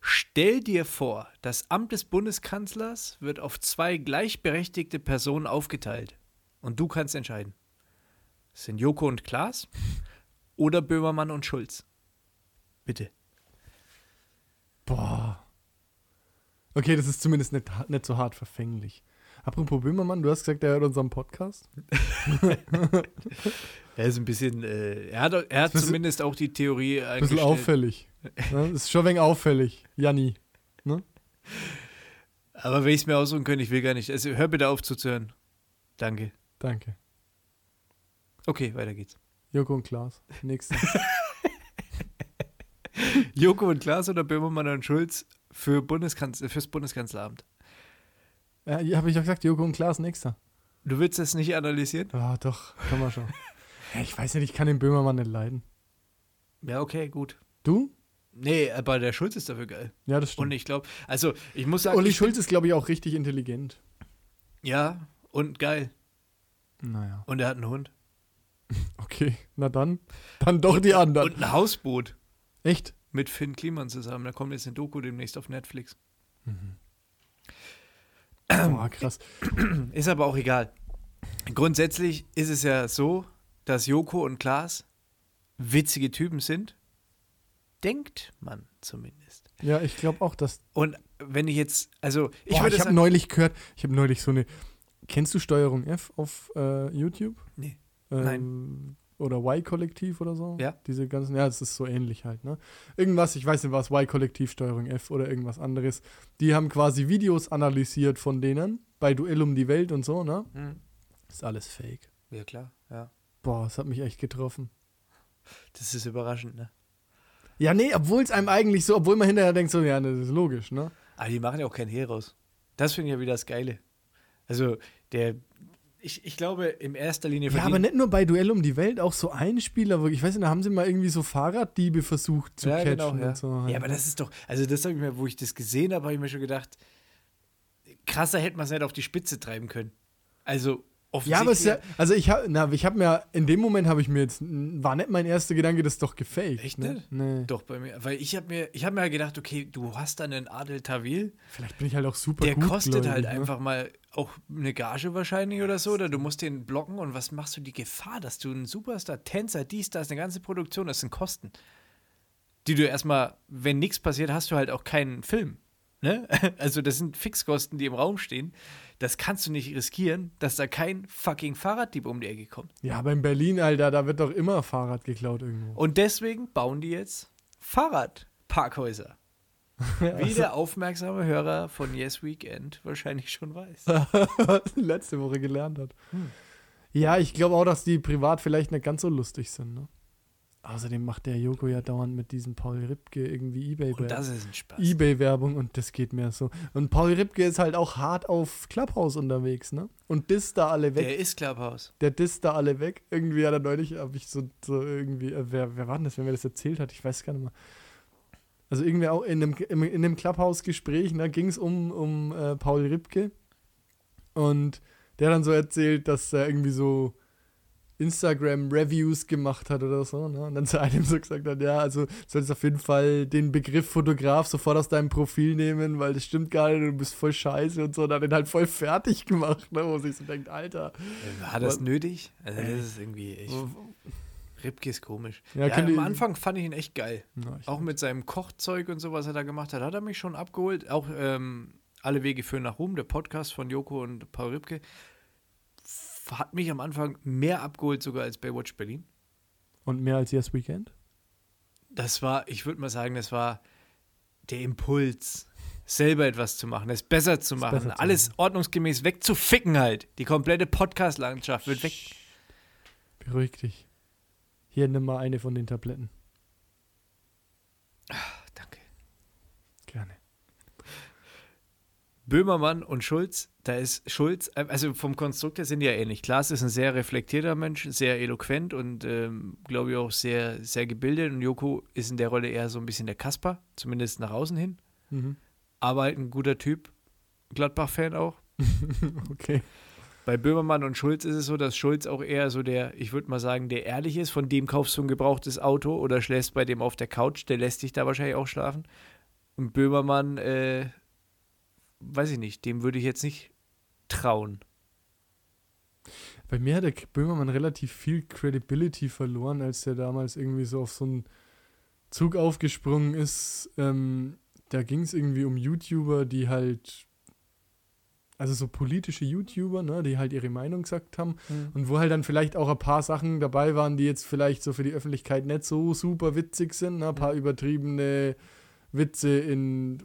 Speaker 1: Stell dir vor, das Amt des Bundeskanzlers wird auf zwei gleichberechtigte Personen aufgeteilt. Und du kannst entscheiden. Es sind Joko und Klaas oder Böhmermann und Schulz. Bitte.
Speaker 2: Boah. Okay, das ist zumindest nicht, nicht so hart verfänglich. Apropos Böhmermann, du hast gesagt, er hört unseren Podcast.
Speaker 1: Er ist ein bisschen, äh, er hat, er hat
Speaker 2: Bisschen-
Speaker 1: zumindest auch die Theorie
Speaker 2: Ein bisschen auffällig. Ja, ist schon wenig auffällig. Janni.
Speaker 1: Aber wenn ich es mir aussuchen könnte, ich will gar nicht. Also hör bitte auf zuzuhören. Danke.
Speaker 2: Danke.
Speaker 1: Okay, weiter geht's.
Speaker 2: Joko und Klaas. Nächster.
Speaker 1: Joko und Klaas oder Böhmermann und Schulz für Bundeskanzler, fürs Bundeskanzleramt.
Speaker 2: ja, habe ich doch gesagt, Joko und Klaas, nächster.
Speaker 1: Du willst das nicht analysieren?
Speaker 2: Ah, doch, kann man schon. Ja, ich weiß nicht, ich kann den Böhmermann nicht leiden.
Speaker 1: Ja, okay, gut.
Speaker 2: Du?
Speaker 1: Nee, aber der Schulz ist dafür geil.
Speaker 2: Ja, das
Speaker 1: Und
Speaker 2: stimmt.
Speaker 1: ich glaube, also ich muss sagen,
Speaker 2: Olli
Speaker 1: ich,
Speaker 2: Schulz ist, glaube ich, auch richtig intelligent.
Speaker 1: ja, und geil.
Speaker 2: Naja.
Speaker 1: Und er hat einen Hund.
Speaker 2: Okay, na dann. Dann doch die anderen.
Speaker 1: Und ein Hausboot
Speaker 2: Echt?
Speaker 1: Mit Finn Kliman zusammen. Da kommt jetzt eine Doku demnächst auf Netflix.
Speaker 2: Boah, krass.
Speaker 1: Ist aber auch egal. Grundsätzlich ist es ja so, dass Joko und Klaas witzige Typen sind. Denkt man zumindest.
Speaker 2: Ja, ich glaube auch, dass.
Speaker 1: Und wenn ich jetzt, also ich
Speaker 2: Boah, ich habe neulich gehört, ich habe neulich so eine. Kennst du Steuerung F auf äh, YouTube?
Speaker 1: Nee.
Speaker 2: Ähm, Oder Y-Kollektiv oder so?
Speaker 1: Ja.
Speaker 2: Diese ganzen, ja, es ist so ähnlich halt, ne? Irgendwas, ich weiß nicht was, Y-Kollektiv, Steuerung F oder irgendwas anderes. Die haben quasi Videos analysiert von denen bei Duell um die Welt und so, ne?
Speaker 1: Hm.
Speaker 2: Ist alles fake.
Speaker 1: ja klar, ja.
Speaker 2: Boah, das hat mich echt getroffen.
Speaker 1: Das ist überraschend, ne?
Speaker 2: Ja, nee, obwohl es einem eigentlich so, obwohl man hinterher denkt, so, ja, das ist logisch, ne?
Speaker 1: Aber die machen ja auch kein Hehl raus. Das finde ich ja wieder das Geile. Also, der, Ich, ich glaube, in erster Linie
Speaker 2: Ja, aber nicht nur bei Duell um die Welt, auch so Einspieler, wo ich weiß nicht, da haben sie mal irgendwie so Fahrraddiebe versucht zu
Speaker 1: ja,
Speaker 2: catchen
Speaker 1: genau, ja.
Speaker 2: und so. halt.
Speaker 1: ja, aber das ist doch, also das habe ich mir, wo ich das gesehen habe, habe ich mir schon gedacht, krasser hätte man es nicht auf die Spitze treiben können. Also
Speaker 2: Ja, aber es ist ja, also ich habe, na, ich habe mir, in dem Moment habe ich mir jetzt, war nicht mein erster Gedanke, das ist doch gefaked.
Speaker 1: Echt
Speaker 2: ne?
Speaker 1: nicht?
Speaker 2: Nee.
Speaker 1: Doch, bei mir, weil ich habe mir, ich habe mir gedacht, okay, du hast da einen Adel Tawil,
Speaker 2: Vielleicht bin ich halt auch super
Speaker 1: der
Speaker 2: gut
Speaker 1: kostet halt
Speaker 2: ne?
Speaker 1: einfach mal auch eine Gage wahrscheinlich oder so, oder du musst den blocken und was machst du die Gefahr, dass du ein Superstar, Tänzer, dies, das, eine ganze Produktion, das sind Kosten, die du erstmal, wenn nichts passiert, hast du halt auch keinen Film. Ne? Also das sind Fixkosten, die im Raum stehen. Das kannst du nicht riskieren, dass da kein fucking Fahrraddieb um die Ecke kommt.
Speaker 2: Ja, aber in Berlin, Alter, da wird doch immer Fahrrad geklaut irgendwo.
Speaker 1: Und deswegen bauen die jetzt Fahrradparkhäuser. Wie der aufmerksame Hörer von Yes Weekend wahrscheinlich schon weiß.
Speaker 2: letzte Woche gelernt hat. Ja, ich glaube auch, dass die privat vielleicht nicht ganz so lustig sind. Ne? Außerdem macht der Joko ja dauernd mit diesem Paul Ripke irgendwie Ebay
Speaker 1: Und das ist ein Spaß.
Speaker 2: Ebay-Werbung und das geht mir so. Und Paul Ripke ist halt auch hart auf Clubhouse unterwegs, ne? Und disst da alle weg.
Speaker 1: Der ist Clubhouse.
Speaker 2: Der disst da alle weg. Irgendwie hat er neulich, habe ich so, so irgendwie, äh, wer, wer war denn das, wenn mir das erzählt hat? Ich weiß gar nicht mehr. Also irgendwie auch in einem, in, in einem Clubhouse-Gespräch, da ging es um, um äh, Paul Ripke. Und der hat dann so erzählt, dass er irgendwie so Instagram-Reviews gemacht hat oder so. Ne? Und dann zu einem so gesagt hat, ja, also solltest auf jeden Fall den Begriff Fotograf sofort aus deinem Profil nehmen, weil das stimmt gar nicht, du bist voll scheiße und so. Und hat den halt voll fertig gemacht, ne? wo sich so denkt, Alter.
Speaker 1: War das
Speaker 2: Was-
Speaker 1: nötig? Also das ist irgendwie echt. Ripke ist komisch.
Speaker 2: Ja,
Speaker 1: Ja, am Anfang fand ich ihn echt geil.
Speaker 2: Na,
Speaker 1: Auch mit seinem Kochzeug und so, was er da gemacht hat, hat er mich schon abgeholt. Auch ähm, Alle Wege führen nach Ruhm, der Podcast von Joko und Paul Ripke, hat mich am Anfang mehr abgeholt sogar als Baywatch Berlin.
Speaker 2: Und mehr als Yes Weekend?
Speaker 1: Das war, ich würde mal sagen, das war der Impuls, selber etwas zu machen, es besser zu machen,
Speaker 2: besser zu
Speaker 1: alles ordnungsgemäß wegzuficken halt. Die komplette Podcast-Landschaft wird weg.
Speaker 2: Beruhig dich. Hier nimm mal eine von den Tabletten.
Speaker 1: Danke.
Speaker 2: Gerne.
Speaker 1: Böhmermann und Schulz, da ist Schulz, äh, also vom Konstrukt her sind die ja ähnlich. Klaas ist ein sehr reflektierter Mensch, sehr eloquent und ähm, glaube ich auch sehr, sehr gebildet. Und Joko ist in der Rolle eher so ein bisschen der Kasper, zumindest nach außen hin.
Speaker 2: Mhm.
Speaker 1: Aber halt ein guter Typ. Gladbach-Fan auch.
Speaker 2: Okay.
Speaker 1: Bei Böhmermann und Schulz ist es so, dass Schulz auch eher so der, ich würde mal sagen, der ehrlich ist, von dem kaufst du ein gebrauchtes Auto oder schläfst bei dem auf der Couch, der lässt dich da wahrscheinlich auch schlafen. Und Böhmermann, äh, weiß ich nicht, dem würde ich jetzt nicht trauen.
Speaker 2: Bei mir hat der Böhmermann relativ viel Credibility verloren, als der damals irgendwie so auf so einen Zug aufgesprungen ist. Ähm, da ging es irgendwie um YouTuber, die halt, also so politische YouTuber, ne, die halt ihre Meinung gesagt haben. Und wo halt dann vielleicht auch ein paar Sachen dabei waren, die jetzt vielleicht so für die Öffentlichkeit nicht so super witzig sind. Ne? Ein paar übertriebene Witze in,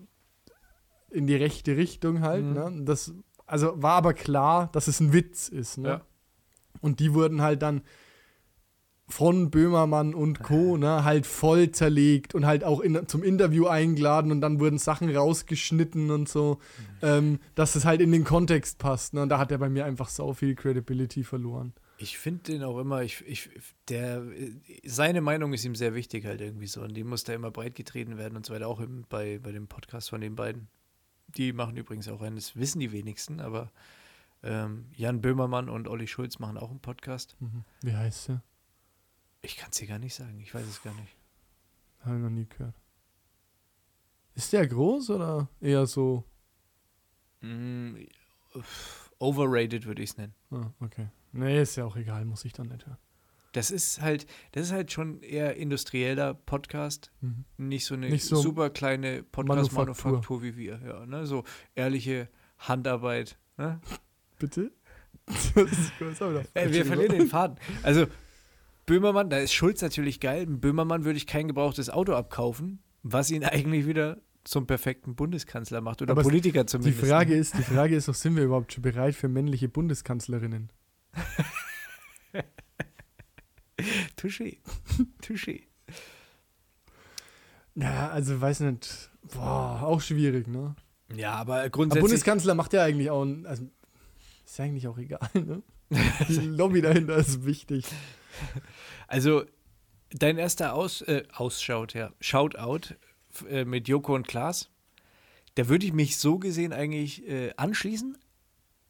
Speaker 2: in die rechte Richtung halt.
Speaker 1: Mhm.
Speaker 2: Ne? Das, also war aber klar, dass es ein Witz ist. Ne?
Speaker 1: Ja.
Speaker 2: Und die wurden halt dann von Böhmermann und Co. Ne, halt voll zerlegt und halt auch in, zum Interview eingeladen und dann wurden Sachen rausgeschnitten und so, ähm, dass es halt in den Kontext passt. Ne? Und da hat er bei mir einfach so viel Credibility verloren.
Speaker 1: Ich finde den auch immer, ich, ich, der, seine Meinung ist ihm sehr wichtig halt irgendwie so und die muss da immer breit getreten werden und so weiter, auch bei, bei dem Podcast von den beiden. Die machen übrigens auch einen, das wissen die wenigsten, aber ähm, Jan Böhmermann und Olli Schulz machen auch einen Podcast.
Speaker 2: Wie heißt der?
Speaker 1: Ich kann es dir gar nicht sagen, ich weiß es gar nicht.
Speaker 2: Habe ich noch nie gehört. Ist der groß oder eher so?
Speaker 1: Mm, overrated würde ich es nennen.
Speaker 2: Ah, okay. Nee, ist ja auch egal, muss ich dann nicht hören.
Speaker 1: Das ist halt, das ist halt schon eher industrieller Podcast,
Speaker 2: Mhm.
Speaker 1: nicht so eine
Speaker 2: Nicht so
Speaker 1: super kleine
Speaker 2: Manufaktur.
Speaker 1: Podcast-Manufaktur wie wir. Ja, ne? So ehrliche Handarbeit. Ne?
Speaker 2: Bitte?
Speaker 1: Ey, wir verlieren den Faden. Also, Böhmermann, da ist Schulz natürlich geil. Böhmermann würde ich kein gebrauchtes Auto abkaufen, was ihn eigentlich wieder zum perfekten Bundeskanzler macht oder
Speaker 2: Aber
Speaker 1: Politiker
Speaker 2: Die
Speaker 1: zumindest.
Speaker 2: Frage ist, die Frage ist doch, sind wir überhaupt schon bereit für männliche Bundeskanzlerinnen?
Speaker 1: Touché. Touché.
Speaker 2: Ja, also weiß nicht. Boah, auch schwierig, ne?
Speaker 1: Ja, aber grundsätzlich.
Speaker 2: Bundeskanzler macht ja eigentlich auch, ein- also ist ja eigentlich auch egal, ne? Die Lobby dahinter ist wichtig.
Speaker 1: Also, dein erster Aus, äh, Ausschaut, ja, Shoutout äh, mit Joko und Klaas, da würde ich mich so gesehen eigentlich äh, anschließen.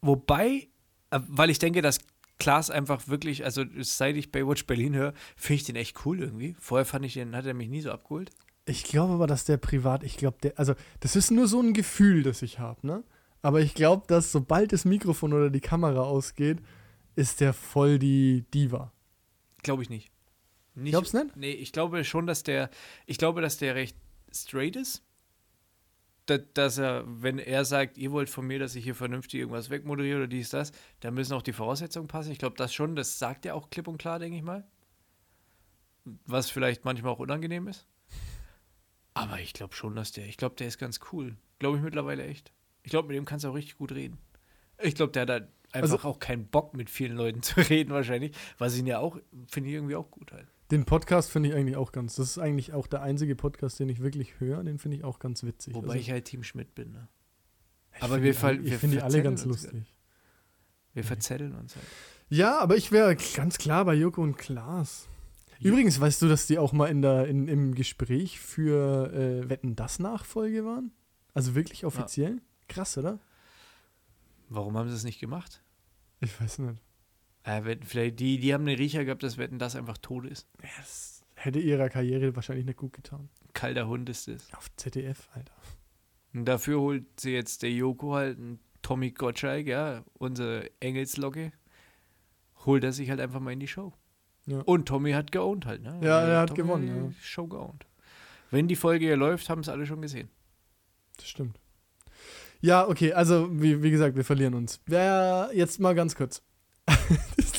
Speaker 1: Wobei, äh, weil ich denke, dass Klaas einfach wirklich, also seit ich Baywatch Berlin höre, finde ich den echt cool irgendwie. Vorher fand ich den, hat er mich nie so abgeholt.
Speaker 2: Ich glaube aber, dass der privat, ich glaube, der, also das ist nur so ein Gefühl, das ich habe, ne? Aber ich glaube, dass sobald das Mikrofon oder die Kamera ausgeht, ist der voll die Diva.
Speaker 1: Glaube ich nicht. nicht.
Speaker 2: Glaubst du nicht?
Speaker 1: Nee, ich glaube schon, dass der, ich glaube, dass der recht straight ist. Da, dass er, wenn er sagt, ihr wollt von mir, dass ich hier vernünftig irgendwas wegmoderiere oder dies, das, dann müssen auch die Voraussetzungen passen. Ich glaube das schon, das sagt er auch klipp und klar, denke ich mal. Was vielleicht manchmal auch unangenehm ist. Aber ich glaube schon, dass der, ich glaube, der ist ganz cool. Glaube ich mittlerweile echt. Ich glaube, mit dem kannst du auch richtig gut reden. Ich glaube, der hat halt einfach
Speaker 2: Also-
Speaker 1: auch keinen Bock, mit vielen Leuten zu reden, wahrscheinlich. Was ihn ja auch, finde ich irgendwie auch gut halt.
Speaker 2: Den Podcast finde ich eigentlich auch ganz, das ist eigentlich auch der einzige Podcast, den ich wirklich höre, den finde ich auch ganz witzig.
Speaker 1: Wobei
Speaker 2: Also,
Speaker 1: ich halt Team Schmidt bin, ne? aber
Speaker 2: finde
Speaker 1: wir
Speaker 2: alle-
Speaker 1: wir
Speaker 2: Ich finde die alle ganz
Speaker 1: uns
Speaker 2: lustig.
Speaker 1: Wir verzetteln uns halt.
Speaker 2: Ja, aber ich wäre ganz klar bei Joko und Klaas. Übrigens, weißt du, dass die auch mal in der, in, im Gespräch für äh, Wetten das Nachfolge waren? Also wirklich offiziell? Krass, oder?
Speaker 1: Warum haben sie es nicht gemacht?
Speaker 2: Ich weiß nicht.
Speaker 1: Äh, vielleicht die, die haben den Riecher gehabt, dass Wetten das einfach tot ist.
Speaker 2: Ja, das hätte ihrer Karriere wahrscheinlich nicht gut getan.
Speaker 1: Kalter Hund ist es.
Speaker 2: Auf ZDF, Alter.
Speaker 1: Und dafür holt sie jetzt der Joko halt einen Tommy Gottschalk, ja, unsere Engelslocke, holt er sich halt einfach mal in die Show.
Speaker 2: Ja.
Speaker 1: Und Tommy hat geowned halt, ne?
Speaker 2: Ja, er hat
Speaker 1: Tommy
Speaker 2: gewonnen, ja.
Speaker 1: Show geowned. Wenn die Folge hier läuft, haben es alle schon gesehen.
Speaker 2: Das stimmt. Ja, okay, also wie, wie gesagt, wir verlieren uns. Wer jetzt mal ganz kurz.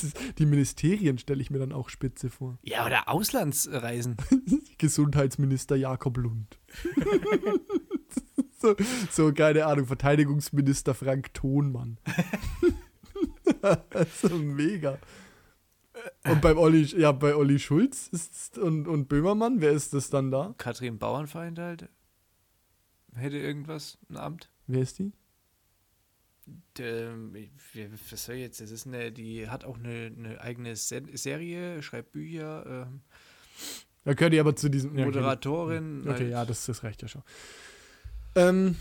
Speaker 2: Ist, die Ministerien stelle ich mir dann auch spitze vor.
Speaker 1: Ja, oder Auslandsreisen.
Speaker 2: Gesundheitsminister Jakob Lund. so, so, keine Ahnung, Verteidigungsminister Frank Thonmann. so mega. Und beim Olli, ja, bei Olli Schulz ist, und, und Böhmermann, wer ist das dann da?
Speaker 1: Katrin Bauernfeind halt. Hätte irgendwas, ein Amt.
Speaker 2: Wer ist die?
Speaker 1: Was soll ich jetzt? Das ist eine, die hat auch eine, eine eigene Se Serie, schreibt Bücher, ähm,
Speaker 2: Da gehört die aber zu diesem. ja, okay.
Speaker 1: Moderatorin.
Speaker 2: Okay,
Speaker 1: halt.
Speaker 2: ja, das, das reicht ja schon. Ähm,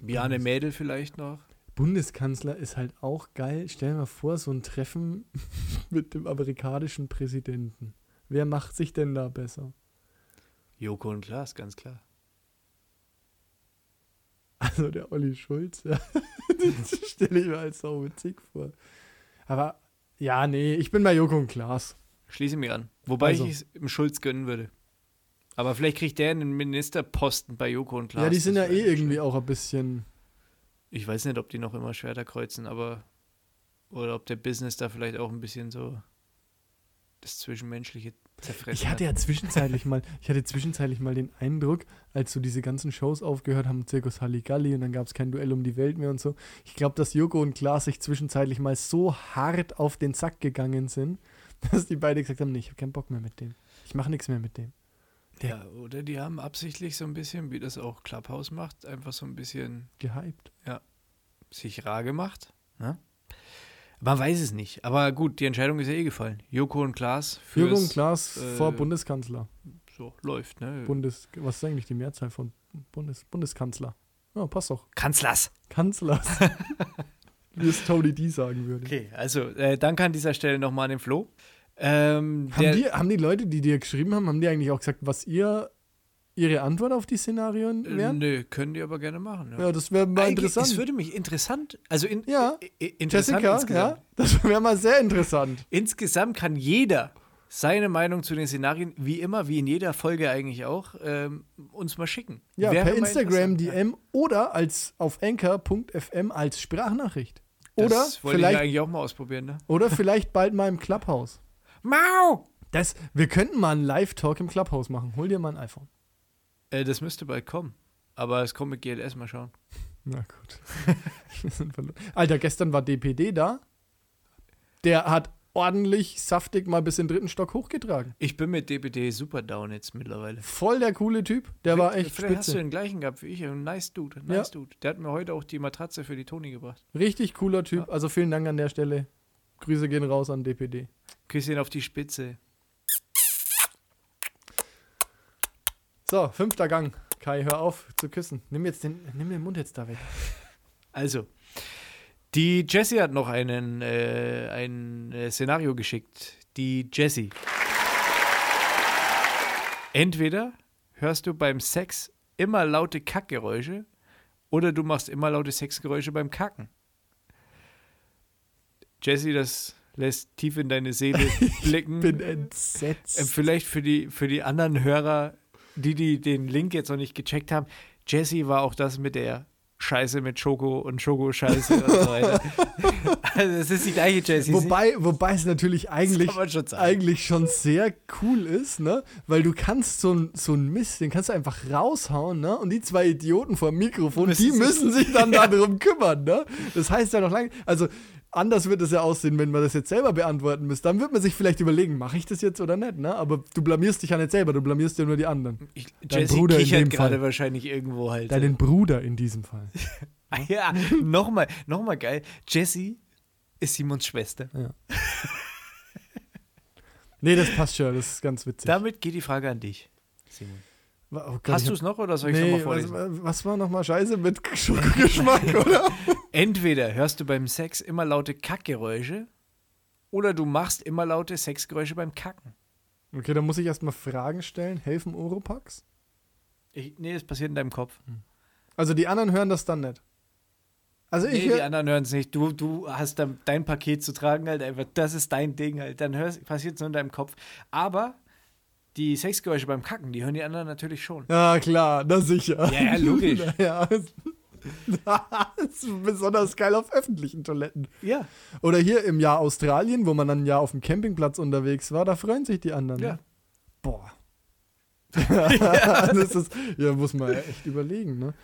Speaker 1: Biane Mädel vielleicht noch.
Speaker 2: Bundeskanzler ist halt auch geil. Stell dir mal vor, so ein Treffen mit dem amerikanischen Präsidenten. Wer macht sich denn da besser?
Speaker 1: Joko und Klaas, ganz klar.
Speaker 2: Also der Olli Schulz, ja. das stelle ich mir als so witzig vor. Aber ja, nee, ich bin bei Joko und Klaas.
Speaker 1: Schließe mich an. Wobei
Speaker 2: Also.
Speaker 1: ich es im Schulz gönnen würde. Aber vielleicht kriegt der einen Ministerposten bei Joko und Klaas.
Speaker 2: ja, die sind ja eh irgendwie
Speaker 1: schlecht.
Speaker 2: auch ein bisschen.
Speaker 1: Ich weiß nicht, ob die noch immer Schwerter kreuzen, aber. Oder ob der Business da vielleicht auch ein bisschen so das Zwischenmenschliche zerfressen
Speaker 2: Ich hatte
Speaker 1: hat.
Speaker 2: ja zwischenzeitlich mal, ich hatte zwischenzeitlich mal den Eindruck, als so diese ganzen Shows aufgehört haben, Zirkus Halligalli und dann gab es kein Duell um die Welt mehr und so. Ich glaube, dass Joko und Klaas sich zwischenzeitlich mal so hart auf den Sack gegangen sind, dass die beide gesagt haben, nee, ich habe keinen Bock mehr mit dem. Ich mache nichts mehr mit dem.
Speaker 1: Ja, oder die haben absichtlich so ein bisschen, wie das auch Clubhouse macht, einfach so ein bisschen
Speaker 2: Gehypt.
Speaker 1: sich rar gemacht. Ne? Man weiß es nicht. Aber gut, die Entscheidung ist ja eh gefallen. Joko und Klaas für
Speaker 2: Joko und Klaas
Speaker 1: äh,
Speaker 2: vor Bundeskanzler.
Speaker 1: so läuft, ne?
Speaker 2: Bundes, was ist eigentlich die Mehrzahl von Bundes, Bundeskanzler? Ja, passt doch.
Speaker 1: Kanzlers.
Speaker 2: Kanzlers. Wie es Tony D sagen würde.
Speaker 1: Okay, also äh, danke an dieser Stelle nochmal an den Flo. Ähm,
Speaker 2: Haben die, haben die Leute, die dir geschrieben haben, haben die eigentlich auch gesagt, was ihr ihre Antwort auf die Szenarien
Speaker 1: äh,
Speaker 2: wären?
Speaker 1: nö, können die aber gerne machen. Ja.
Speaker 2: Ja, das wäre mal
Speaker 1: Eigentlich-
Speaker 2: interessant.
Speaker 1: Es würde mich interessant, also in,
Speaker 2: Ja.
Speaker 1: interessant
Speaker 2: Jessica,
Speaker 1: insgesamt.
Speaker 2: ja, das wäre mal sehr interessant.
Speaker 1: Insgesamt kann jeder seine Meinung zu den Szenarien, wie immer, wie in jeder Folge eigentlich auch, ähm, uns mal schicken.
Speaker 2: Ja,
Speaker 1: Wäre
Speaker 2: per Instagram DM oder als auf anchor.fm als Sprachnachricht. Oder
Speaker 1: Das wollte ich
Speaker 2: vielleicht,
Speaker 1: eigentlich auch mal ausprobieren, ne?
Speaker 2: oder vielleicht bald mal im Clubhouse.
Speaker 1: Mau!
Speaker 2: Das, wir könnten mal einen Live-Talk im Clubhouse machen. Hol dir mal ein iPhone.
Speaker 1: Äh, das müsste bald kommen. Aber es kommt mit GLS, mal schauen.
Speaker 2: Na gut. Alter, gestern war DPD da. Der hat ordentlich saftig mal bis in den dritten Stock hochgetragen.
Speaker 1: Ich bin mit DPD super down jetzt mittlerweile.
Speaker 2: Voll der coole Typ. Der war echt
Speaker 1: Vielleicht hast du
Speaker 2: spitze.
Speaker 1: den gleichen gehabt wie ich. Ein nice Dude. Nice Dude. Der hat mir heute auch die Matratze für die Toni gebracht.
Speaker 2: Richtig cooler Typ. Also vielen Dank an der Stelle. Grüße gehen raus an DPD.
Speaker 1: Küsschen auf die Spitze.
Speaker 2: So, fünfter Gang. Kai, hör auf zu küssen. Nimm jetzt den, nimm den Mund jetzt da weg.
Speaker 1: Also, die Jessie hat noch einen, äh, ein äh, Szenario geschickt. Die Jessie. Entweder hörst du beim Sex immer laute Kackgeräusche oder du machst immer laute Sexgeräusche beim Kacken. Jessie, das lässt tief in deine Seele blicken.
Speaker 2: Bin
Speaker 1: Äh,
Speaker 2: entsetzt.
Speaker 1: vielleicht für die, für die anderen Hörer, die, die den Link jetzt noch nicht gecheckt haben, Jessie war auch das mit der Scheiße mit Schoko und Schoko-Scheiße und so weiter. Also es ist die gleiche Jessie.
Speaker 2: Wobei, wobei es natürlich eigentlich,
Speaker 1: schon
Speaker 2: eigentlich schon sehr cool ist, ne? Weil du kannst so ein so ein Mist, den kannst du einfach raushauen, ne? Und die zwei Idioten vor dem Mikrofon,
Speaker 1: Müssen
Speaker 2: die müssen sich dann darum kümmern, ne? Das heißt ja noch lange, also anders wird es ja aussehen, wenn man das jetzt selber beantworten müsste. Dann wird man sich vielleicht überlegen, mache ich das jetzt oder nicht, ne? Aber du blamierst dich ja nicht selber, du blamierst ja nur die anderen.
Speaker 1: Ich,
Speaker 2: Dein
Speaker 1: Jessie
Speaker 2: Bruder in
Speaker 1: kichert
Speaker 2: dem
Speaker 1: gerade
Speaker 2: Fall.
Speaker 1: wahrscheinlich irgendwo halt.
Speaker 2: Deinen Bruder in diesem Fall.
Speaker 1: Ah, ja, nochmal, nochmal geil. Jessie ist Simons Schwester.
Speaker 2: Nee, das passt schon, das ist ganz witzig.
Speaker 1: Damit geht die Frage an dich, Simon.
Speaker 2: Oh Gott,
Speaker 1: Hast du es noch oder soll ich es
Speaker 2: Nee,
Speaker 1: nochmal
Speaker 2: was,
Speaker 1: vorlesen?
Speaker 2: was war nochmal Scheiße mit Schokogeschmack, oder?
Speaker 1: Entweder hörst du beim Sex immer laute Kackgeräusche oder du machst immer laute Sexgeräusche beim Kacken.
Speaker 2: Okay, dann muss ich erstmal Fragen stellen. Helfen Oropax?
Speaker 1: Ich, nee, das passiert in deinem Kopf.
Speaker 2: Also die anderen hören das dann nicht. Also ich
Speaker 1: Nee, die anderen hören es nicht. Du, du hast dann dein Paket zu tragen, halt einfach, das ist dein Ding halt. Dann passiert es nur in deinem Kopf. Aber die Sexgeräusche beim Kacken, die hören die anderen natürlich schon.
Speaker 2: Ja, klar, na sicher.
Speaker 1: Ja, ja, logisch.
Speaker 2: ja. das ist besonders geil auf öffentlichen Toiletten.
Speaker 1: Ja,
Speaker 2: Oder hier im Jahr Australien, wo man dann ja auf dem Campingplatz unterwegs war, da freuen sich die anderen.
Speaker 1: ja.
Speaker 2: Ne? Boah. das ist, ja, muss man echt überlegen, ne?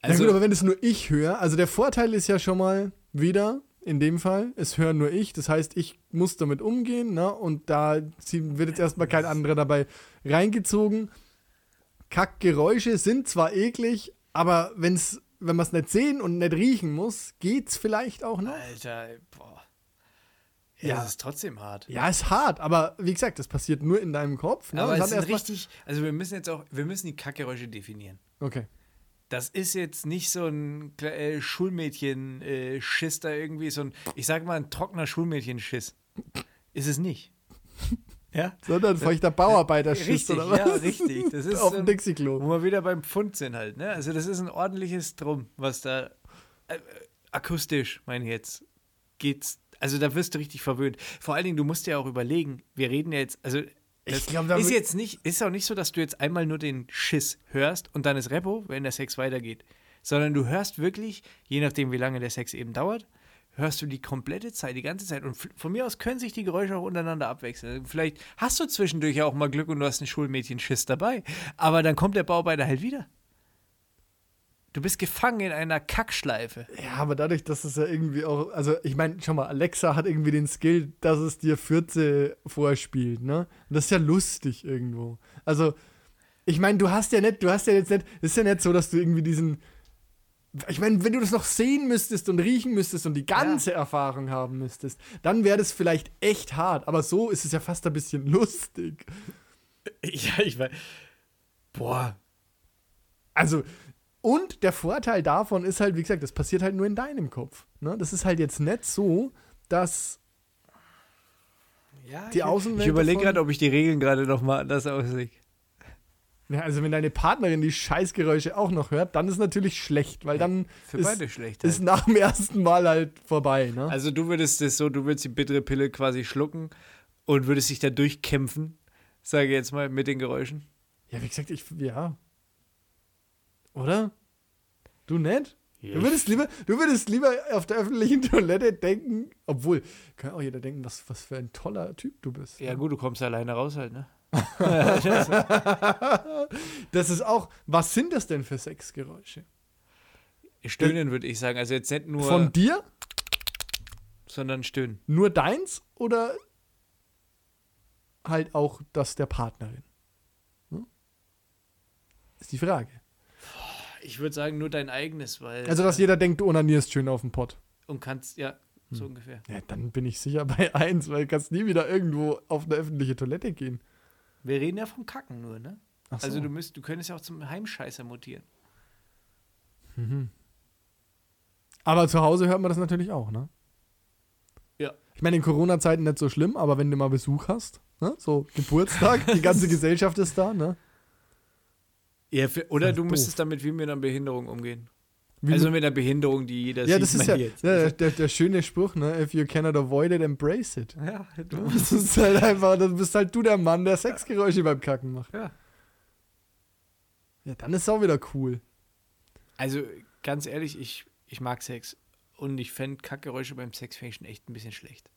Speaker 1: Also,
Speaker 2: ja gut, aber wenn es nur ich höre, also der Vorteil ist ja schon mal wieder, in dem Fall, es hören nur ich, das heißt, ich muss damit umgehen, ne? Und da wird jetzt erstmal kein anderer dabei reingezogen. Kackgeräusche sind zwar eklig, aber wenn's, wenn man es nicht sehen und nicht riechen muss, geht's vielleicht auch noch.
Speaker 1: Alter, boah. Ja,
Speaker 2: Ja.
Speaker 1: das ist trotzdem hart.
Speaker 2: Ja, ist hart, aber wie gesagt, das passiert nur in deinem Kopf. Ne?
Speaker 1: Aber es
Speaker 2: erstmal-
Speaker 1: richtig, also wir müssen jetzt auch, wir müssen die Kackgeräusche definieren.
Speaker 2: Okay.
Speaker 1: Das ist jetzt nicht so ein äh, Schulmädchen-Schiss da irgendwie, so ein, ich sag mal, ein trockener Schulmädchen-Schiss. Ist es nicht. Ja?
Speaker 2: Sondern feuchter Bauarbeiter-Schiss
Speaker 1: Richtig,
Speaker 2: oder was?
Speaker 1: ja, richtig. Das ist
Speaker 2: Auf dem
Speaker 1: ein-
Speaker 2: Dixie-Klo.
Speaker 1: Wo wir wieder beim Pfund sind halt, ne? Also das ist ein ordentliches Drum, was da äh, äh, akustisch, meine ich jetzt, geht's. Also da wirst du richtig verwöhnt. Vor allen Dingen, du musst ja auch überlegen, wir reden ja jetzt, also das
Speaker 2: glaub,
Speaker 1: ist jetzt nicht, ist auch nicht so, dass du jetzt einmal nur den Schiss hörst und dann ist Repo, wenn der Sex weitergeht. Sondern du hörst wirklich, je nachdem wie lange der Sex eben dauert, hörst du die komplette Zeit, die ganze Zeit. Und von mir aus können sich die Geräusche auch untereinander abwechseln. Vielleicht hast du zwischendurch ja auch mal Glück und du hast einen Schulmädchen-Schiss dabei. Aber dann kommt der Bauarbeiter halt wieder. Du bist gefangen in einer Kackschleife.
Speaker 2: Ja, aber dadurch, dass es ja irgendwie auch, also ich meine, schau mal, Alexa hat irgendwie den Skill, dass es dir 14 vorspielt, ne? Und das ist ja lustig irgendwo. Also, ich meine, du hast ja nicht, du hast ja jetzt nicht, es ist ja nicht so, dass du irgendwie diesen, ich meine, wenn du das noch sehen müsstest und riechen müsstest und die ganze Erfahrung haben müsstest, dann wäre das vielleicht echt hart. Aber so ist es ja fast ein bisschen lustig.
Speaker 1: Ja, ich weiß. Boah.
Speaker 2: Also, und der Vorteil davon ist halt, wie gesagt, das passiert halt nur in deinem Kopf. Ne? Das ist halt jetzt nicht so, dass
Speaker 1: Ja,
Speaker 2: Die Außenwelt
Speaker 1: Ich überlege gerade, ob ich die Regeln gerade nochmal anders auslege.
Speaker 2: Ja, also wenn deine Partnerin die Scheißgeräusche auch noch hört, dann ist natürlich schlecht, weil dann
Speaker 1: Für
Speaker 2: ist,
Speaker 1: beide schlecht.
Speaker 2: ist
Speaker 1: Halt.
Speaker 2: nach dem ersten Mal halt vorbei. Ne?
Speaker 1: Also du würdest es so, du würdest die bittere Pille quasi schlucken und würdest dich da durchkämpfen, sage ich jetzt mal, mit den Geräuschen.
Speaker 2: ja, wie gesagt, ich, ja. Oder? Du nicht? Du würdest, lieber, du würdest lieber auf der öffentlichen Toilette denken, obwohl, kann auch jeder denken, was, was für ein toller Typ du bist.
Speaker 1: Ja gut, du kommst alleine raus halt, ne?
Speaker 2: Das ist auch, was sind das denn für Sexgeräusche?
Speaker 1: Stöhnen würde ich sagen, also jetzt nicht nur,
Speaker 2: Von dir?
Speaker 1: sondern stöhnen.
Speaker 2: Nur deins oder halt auch das der Partnerin? Hm? Ist die Frage.
Speaker 1: Ich würde sagen nur dein eigenes, weil
Speaker 2: Also, dass jeder denkt, du onanierst schön auf dem Pott.
Speaker 1: und kannst ja so ungefähr.
Speaker 2: Ja, dann bin ich sicher bei 1, weil du kannst nie wieder irgendwo auf eine öffentliche Toilette gehen.
Speaker 1: Wir reden ja vom Kacken nur, ne?
Speaker 2: Ach so.
Speaker 1: Also du müsst, du könntest ja auch zum Heimscheißer mutieren.
Speaker 2: aber zu Hause hört man das natürlich auch, ne?
Speaker 1: Ja.
Speaker 2: Ich meine, in Corona-Zeiten nicht so schlimm, aber wenn du mal Besuch hast, ne? so Geburtstag, die ganze Gesellschaft ist da, ne?
Speaker 1: Ja, für, oder du
Speaker 2: doof.
Speaker 1: müsstest damit wie mit einer Behinderung umgehen.
Speaker 2: Wie
Speaker 1: also
Speaker 2: mit-
Speaker 1: einer Behinderung, die jeder
Speaker 2: ja,
Speaker 1: sieht,
Speaker 2: das ist ja, ja der, der schöne Spruch, ne? If you cannot avoid it, embrace it.
Speaker 1: Ja, du,
Speaker 2: Das ist halt einfach, dann bist halt du der Mann, der Sexgeräusche beim Kacken macht.
Speaker 1: ja.
Speaker 2: Ja, dann ist es auch wieder cool.
Speaker 1: Also ganz ehrlich, ich, ich mag Sex. Und ich fände Kackgeräusche beim Sex fände ich schon echt ein bisschen schlecht.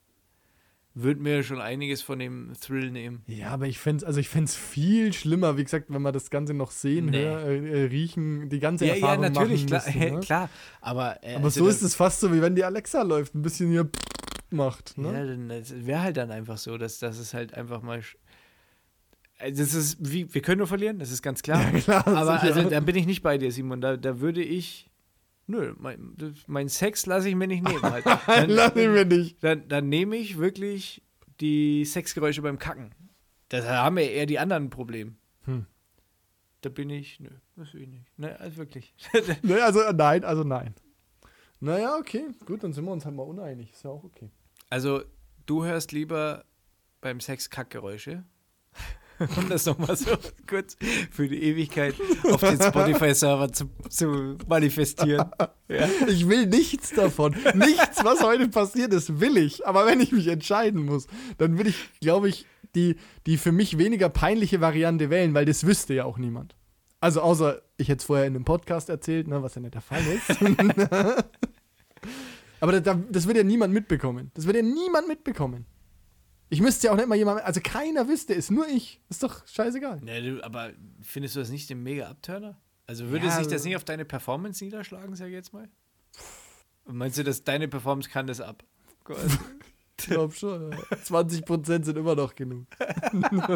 Speaker 1: Würde mir schon einiges von dem Thrill nehmen.
Speaker 2: Ja, aber ich fände es also ich viel schlimmer, wie gesagt, wenn wir das Ganze noch sehen,
Speaker 1: Nee.
Speaker 2: hören, äh, äh, riechen, die ganze
Speaker 1: Ja, ja,
Speaker 2: Erfahrung
Speaker 1: natürlich,
Speaker 2: machen
Speaker 1: klar,
Speaker 2: müssen, ne?
Speaker 1: klar. Aber, äh,
Speaker 2: Aber
Speaker 1: also
Speaker 2: so ist es fast so, wie wenn die Alexa läuft, ein bisschen hier macht. Ne?
Speaker 1: Ja, dann wäre halt dann einfach so, dass das ist halt einfach mal. Also das ist wie, wir können nur verlieren, das ist ganz klar.
Speaker 2: Ja, klar,
Speaker 1: Aber
Speaker 2: sicher.
Speaker 1: also, da bin ich nicht bei dir, Simon. Da, da würde ich. Nö, mein, mein Sex lasse ich mir nicht nehmen. Halt. Dann,
Speaker 2: Lass ihn mir nicht.
Speaker 1: dann, dann nehme ich wirklich die Sexgeräusche beim Kacken. Da haben wir eher die anderen Probleme.
Speaker 2: Hm.
Speaker 1: Da bin ich, nö, das will ich nicht. Ne, also wirklich.
Speaker 2: Ne, also äh, nein, also nein. Naja, okay, gut, dann sind wir uns halt mal uneinig. Ist ja auch okay.
Speaker 1: Also, du hörst lieber beim Sex Kackgeräusche. Um das nochmal so kurz für die Ewigkeit auf den Spotify-Server zu, zu manifestieren. Ja.
Speaker 2: Ich will nichts davon. nichts, was heute passiert ist, will ich. Aber wenn ich mich entscheiden muss, dann will ich, glaube ich, die, die für mich weniger peinliche Variante wählen, weil das wüsste ja auch niemand. Also außer ich hätte es vorher in einem Podcast erzählt, ne, was ja nicht der Fall ist. Aber das, das wird ja niemand mitbekommen. Das wird ja niemand mitbekommen. Ich müsste ja auch nicht mal jemand, also keiner wüsste es, nur ich. Ist doch scheißegal.
Speaker 1: Ne, du, aber findest du das nicht den mega Abturner? Also würde
Speaker 2: Ja,
Speaker 1: sich das
Speaker 2: also-
Speaker 1: nicht auf deine Performance niederschlagen, sag ich jetzt mal? Und meinst du, dass deine Performance kann das ab? Gott.
Speaker 2: Ich glaube schon. Ja. 20% sind immer noch genug.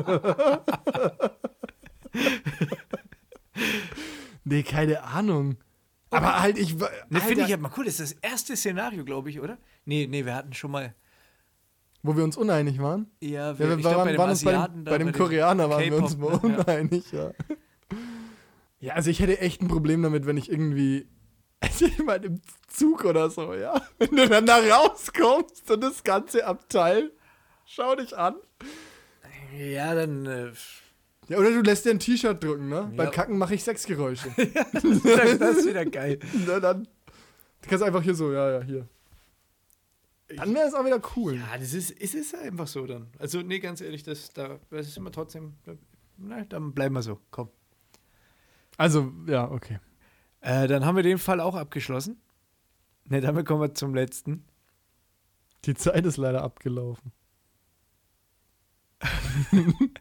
Speaker 2: nee, keine Ahnung. Aber halt, ich.
Speaker 1: Ne, finde ich ja mal cool. Das ist das erste Szenario, glaube ich, oder? Nee, nee, wir hatten schon mal.
Speaker 2: Wo wir uns uneinig waren.
Speaker 1: Ja,
Speaker 2: Ja, wir
Speaker 1: ich glaub,
Speaker 2: waren, waren uns bei dem,
Speaker 1: da,
Speaker 2: bei dem Koreaner waren wir uns mal
Speaker 1: ne? Ja.
Speaker 2: uneinig, ja. Ja, also ich hätte echt ein Problem damit, wenn ich irgendwie. Also ich meine, im Zug oder so, ja. Wenn du dann da rauskommst und das ganze Abteil. Schau dich an.
Speaker 1: Ja, dann. Äh,
Speaker 2: Ja, oder du lässt dir ein T-Shirt drücken, ne?
Speaker 1: Ja.
Speaker 2: Beim Kacken mache ich Sexgeräusche.
Speaker 1: das ist wieder geil.
Speaker 2: Na, dann. Du kannst einfach hier so, ja, ja, hier. Dann wäre es auch wieder cool.
Speaker 1: Ja, das ist, es ist einfach so dann. Also, nee, ganz ehrlich, das, da, das ist immer trotzdem. Na, dann bleiben wir so. Komm.
Speaker 2: Also, ja, okay.
Speaker 1: Äh, dann haben wir den Fall auch abgeschlossen. Ne, damit kommen wir zum letzten.
Speaker 2: Die Zeit ist leider abgelaufen.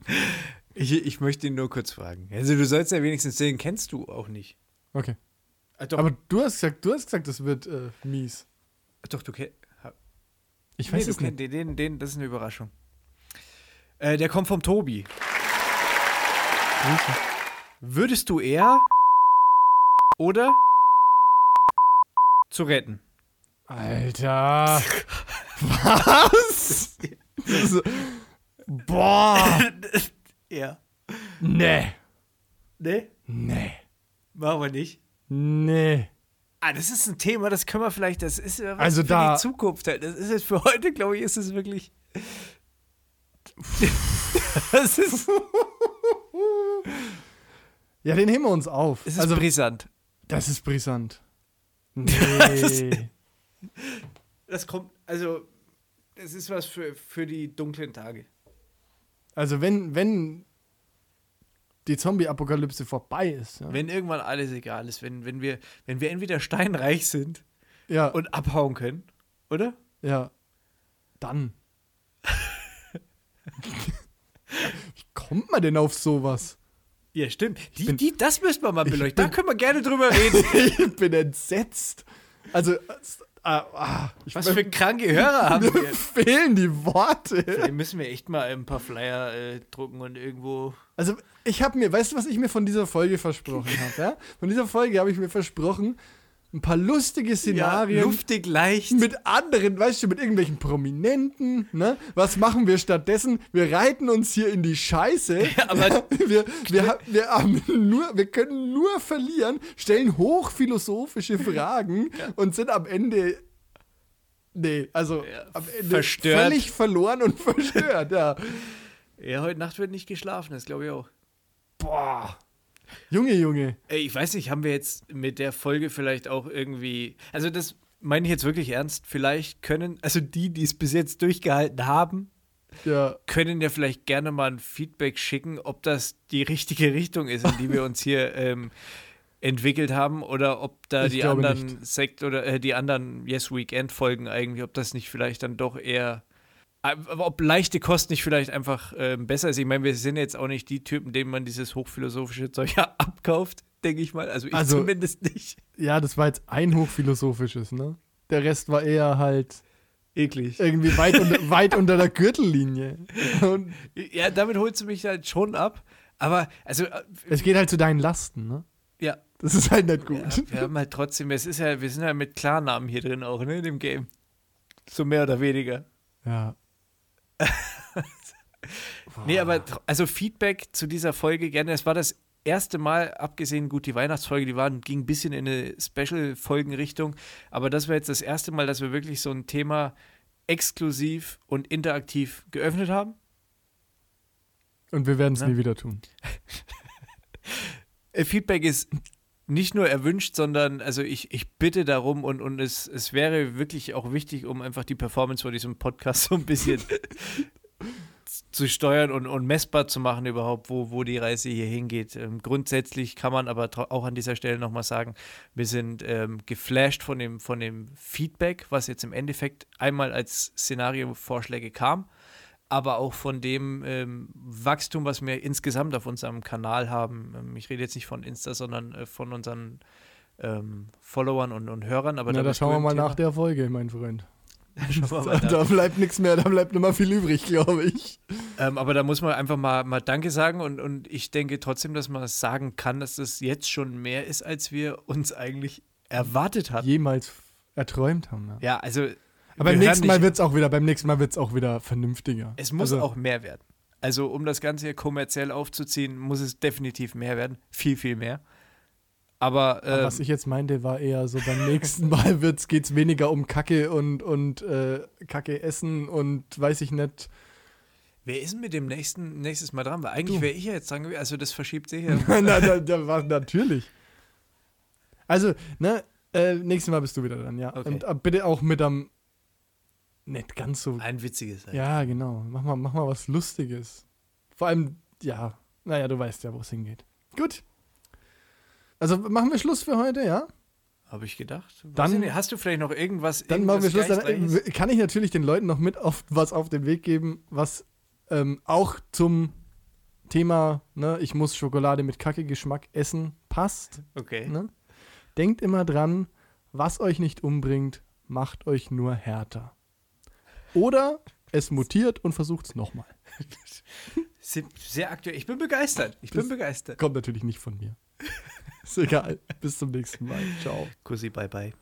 Speaker 1: Ich, ich möchte ihn nur kurz fragen. Also, du sollst ja wenigstens sehen, kennst du auch nicht.
Speaker 2: Okay.
Speaker 1: Äh,
Speaker 2: Aber du hast gesagt, du hast gesagt, das wird äh, mies.
Speaker 1: doch, du kennst.
Speaker 2: Ich
Speaker 1: Nee,
Speaker 2: weiß
Speaker 1: du
Speaker 2: es nicht.
Speaker 1: Den, den, den, das ist eine Überraschung. Äh, der kommt vom Tobi. Würdest du eher oder zu retten?
Speaker 2: Alter. Was? Das ist- Boah.
Speaker 1: Ja.
Speaker 2: Nee.
Speaker 1: Ne?
Speaker 2: Nee.
Speaker 1: Machen wir nicht.
Speaker 2: Nee.
Speaker 1: Ah, das ist ein Thema, das können wir vielleicht, das ist ja was
Speaker 2: Also
Speaker 1: für
Speaker 2: da-
Speaker 1: die Zukunft. halt. Das ist jetzt für heute, glaube ich, ist es wirklich. das ist,
Speaker 2: Ja, den heben wir uns auf.
Speaker 1: es ist
Speaker 2: also,
Speaker 1: brisant.
Speaker 2: das ist brisant. Nee.
Speaker 1: Das kommt, also, das ist was für, für die dunklen Tage.
Speaker 2: Also, wenn, wenn die Zombie-Apokalypse vorbei ist, ja,
Speaker 1: Wenn irgendwann alles egal ist, wenn, wenn, wir, wenn wir entweder steinreich sind
Speaker 2: ja,
Speaker 1: und abhauen können, oder?
Speaker 2: ja, dann. Wie kommt man denn auf sowas?
Speaker 1: Ja, stimmt. Die,
Speaker 2: bin-
Speaker 1: die, das müssten wir mal beleuchten. Da können wir gerne drüber reden.
Speaker 2: ich bin entsetzt. Also, es- ah, ah, ich
Speaker 1: Was für kranke Hörer haben wir.
Speaker 2: fehlen die Worte.
Speaker 1: Vielleicht müssen wir echt mal ein paar Flyer äh, drucken und irgendwo.
Speaker 2: Also, ich habe mir, weißt du, was ich mir von dieser Folge versprochen habe? Ja? Von dieser Folge habe ich mir versprochen, ein paar lustige Szenarien.
Speaker 1: luftig leicht.
Speaker 2: mit anderen, weißt du, mit irgendwelchen Prominenten, ne? Was machen wir stattdessen? Wir reiten uns hier in die Scheiße.
Speaker 1: aber-
Speaker 2: wir, wir, wir, haben nur, wir können nur verlieren, stellen hochphilosophische Fragen und sind am Ende. Nee, also am Ende
Speaker 1: verstört.
Speaker 2: völlig verloren und verstört, ja.
Speaker 1: Ja, heute Nacht wird nicht geschlafen, das glaube ich auch.
Speaker 2: Boah. Junge, Junge.
Speaker 1: Ey, ich weiß nicht, haben wir jetzt mit der Folge vielleicht auch irgendwie. Also, das meine ich jetzt wirklich ernst. Vielleicht können, also die, die es bis jetzt durchgehalten haben,
Speaker 2: Ja.
Speaker 1: können ja vielleicht gerne mal ein Feedback schicken, ob das die richtige Richtung ist, in die wir uns hier ähm, entwickelt haben, oder ob da
Speaker 2: Ich
Speaker 1: die anderen Sekt oder äh, die anderen Yes Weekend Folgen eigentlich, ob das nicht vielleicht dann doch eher äh, ob leichte Kost nicht vielleicht einfach ähm, besser ist. Ich meine, wir sind jetzt auch nicht die Typen, denen man dieses hochphilosophische Zeug ja abkauft, denke ich mal. Also ich
Speaker 2: Also-
Speaker 1: zumindest nicht.
Speaker 2: Ja, das war jetzt ein hochphilosophisches, ne? Der Rest war eher halt
Speaker 1: Eklig.
Speaker 2: irgendwie weit, unter, weit unter der Gürtellinie. Und
Speaker 1: Ja, damit holst du mich halt schon ab. Aber, also, äh,
Speaker 2: es geht halt zu deinen Lasten, ne?
Speaker 1: ja,
Speaker 2: Das ist halt nicht
Speaker 1: Ja,
Speaker 2: gut.
Speaker 1: wir haben halt trotzdem, es ist ja, wir sind ja mit Klarnamen hier drin auch, ne, in dem Game. So mehr oder weniger.
Speaker 2: Ja.
Speaker 1: Nee, aber also Feedback zu dieser Folge gerne. Es war das erste Mal, abgesehen gut, die Weihnachtsfolge, die waren, ging ein bisschen in eine Special-Folgenrichtung, aber das war jetzt das erste Mal, dass wir wirklich so ein Thema exklusiv und interaktiv geöffnet haben.
Speaker 2: Und wir werden es nie wieder tun.
Speaker 1: Äh, Feedback ist nicht nur erwünscht, sondern also ich, ich bitte darum und, und es, es wäre wirklich auch wichtig, um einfach die Performance von diesem Podcast so ein bisschen zu steuern und, und messbar zu machen überhaupt, wo, wo die Reise hier hingeht. Ähm, grundsätzlich kann man aber auch an dieser Stelle nochmal sagen, wir sind ähm, geflasht von dem, von dem Feedback, was jetzt im Endeffekt einmal als Szenario-Vorschläge kam, aber auch von dem ähm, Wachstum, was wir insgesamt auf unserem Kanal haben. Ähm, ich rede jetzt nicht von Insta, sondern äh, von unseren ähm, Followern und, und Hörern. Aber
Speaker 2: Na,
Speaker 1: da
Speaker 2: schauen wir mal
Speaker 1: Thema.
Speaker 2: nach der Folge, mein Freund. Da,
Speaker 1: mal
Speaker 2: da bleibt nichts mehr, da bleibt nicht mehr viel übrig, glaube ich.
Speaker 1: Ähm, aber da muss man einfach mal, mal Danke sagen und, und ich denke trotzdem, dass man sagen kann, dass das jetzt schon mehr ist, als wir uns eigentlich erwartet hatten.
Speaker 2: Jemals erträumt haben. Ja.
Speaker 1: Ja, also.
Speaker 2: Aber beim nächsten Mal wird es auch wieder, beim nächsten Mal wird es auch wieder vernünftiger.
Speaker 1: Es muss
Speaker 2: also,
Speaker 1: auch mehr werden. Also, um das Ganze hier kommerziell aufzuziehen, muss es definitiv mehr werden. Viel, viel mehr. Aber,
Speaker 2: Aber
Speaker 1: ähm,
Speaker 2: was ich jetzt meinte, war eher so, beim nächsten Mal geht es weniger um Kacke und, und äh, Kacke essen und weiß ich nicht.
Speaker 1: wer ist denn mit dem nächsten nächstes Mal dran? Weil eigentlich wäre ich ja jetzt dran gewesen. Also, das verschiebt sich ja.
Speaker 2: Nein, nein, nein, da war natürlich. Also, ne, äh, nächstes Mal bist du wieder dran, ja.
Speaker 1: Okay.
Speaker 2: Und äh, bitte auch mit am nicht ganz so.
Speaker 1: Ein witziges. halt.
Speaker 2: Ja, genau. Mach mal, mach mal was Lustiges. Vor allem, ja, naja, du weißt ja, wo es hingeht. Gut. Also machen wir Schluss für heute, ja?
Speaker 1: Habe ich gedacht. Was
Speaker 2: Dann-
Speaker 1: denn? hast du vielleicht noch irgendwas?
Speaker 2: Dann machen wir Schluss. Dann äh, kann ich natürlich den Leuten noch mit auf was auf den Weg geben, was ähm, auch zum Thema, ne, ich muss Schokolade mit Kacke-Geschmack essen, passt.
Speaker 1: Okay.
Speaker 2: Ne? Denkt immer dran, was euch nicht umbringt, macht euch nur härter. Oder es mutiert und versucht es nochmal.
Speaker 1: Sehr aktuell. Ich bin begeistert. Ich bin
Speaker 2: Das-
Speaker 1: begeistert.
Speaker 2: Kommt natürlich nicht von mir. Ist egal. Bis zum nächsten Mal. Ciao.
Speaker 1: Kussi, bye bye.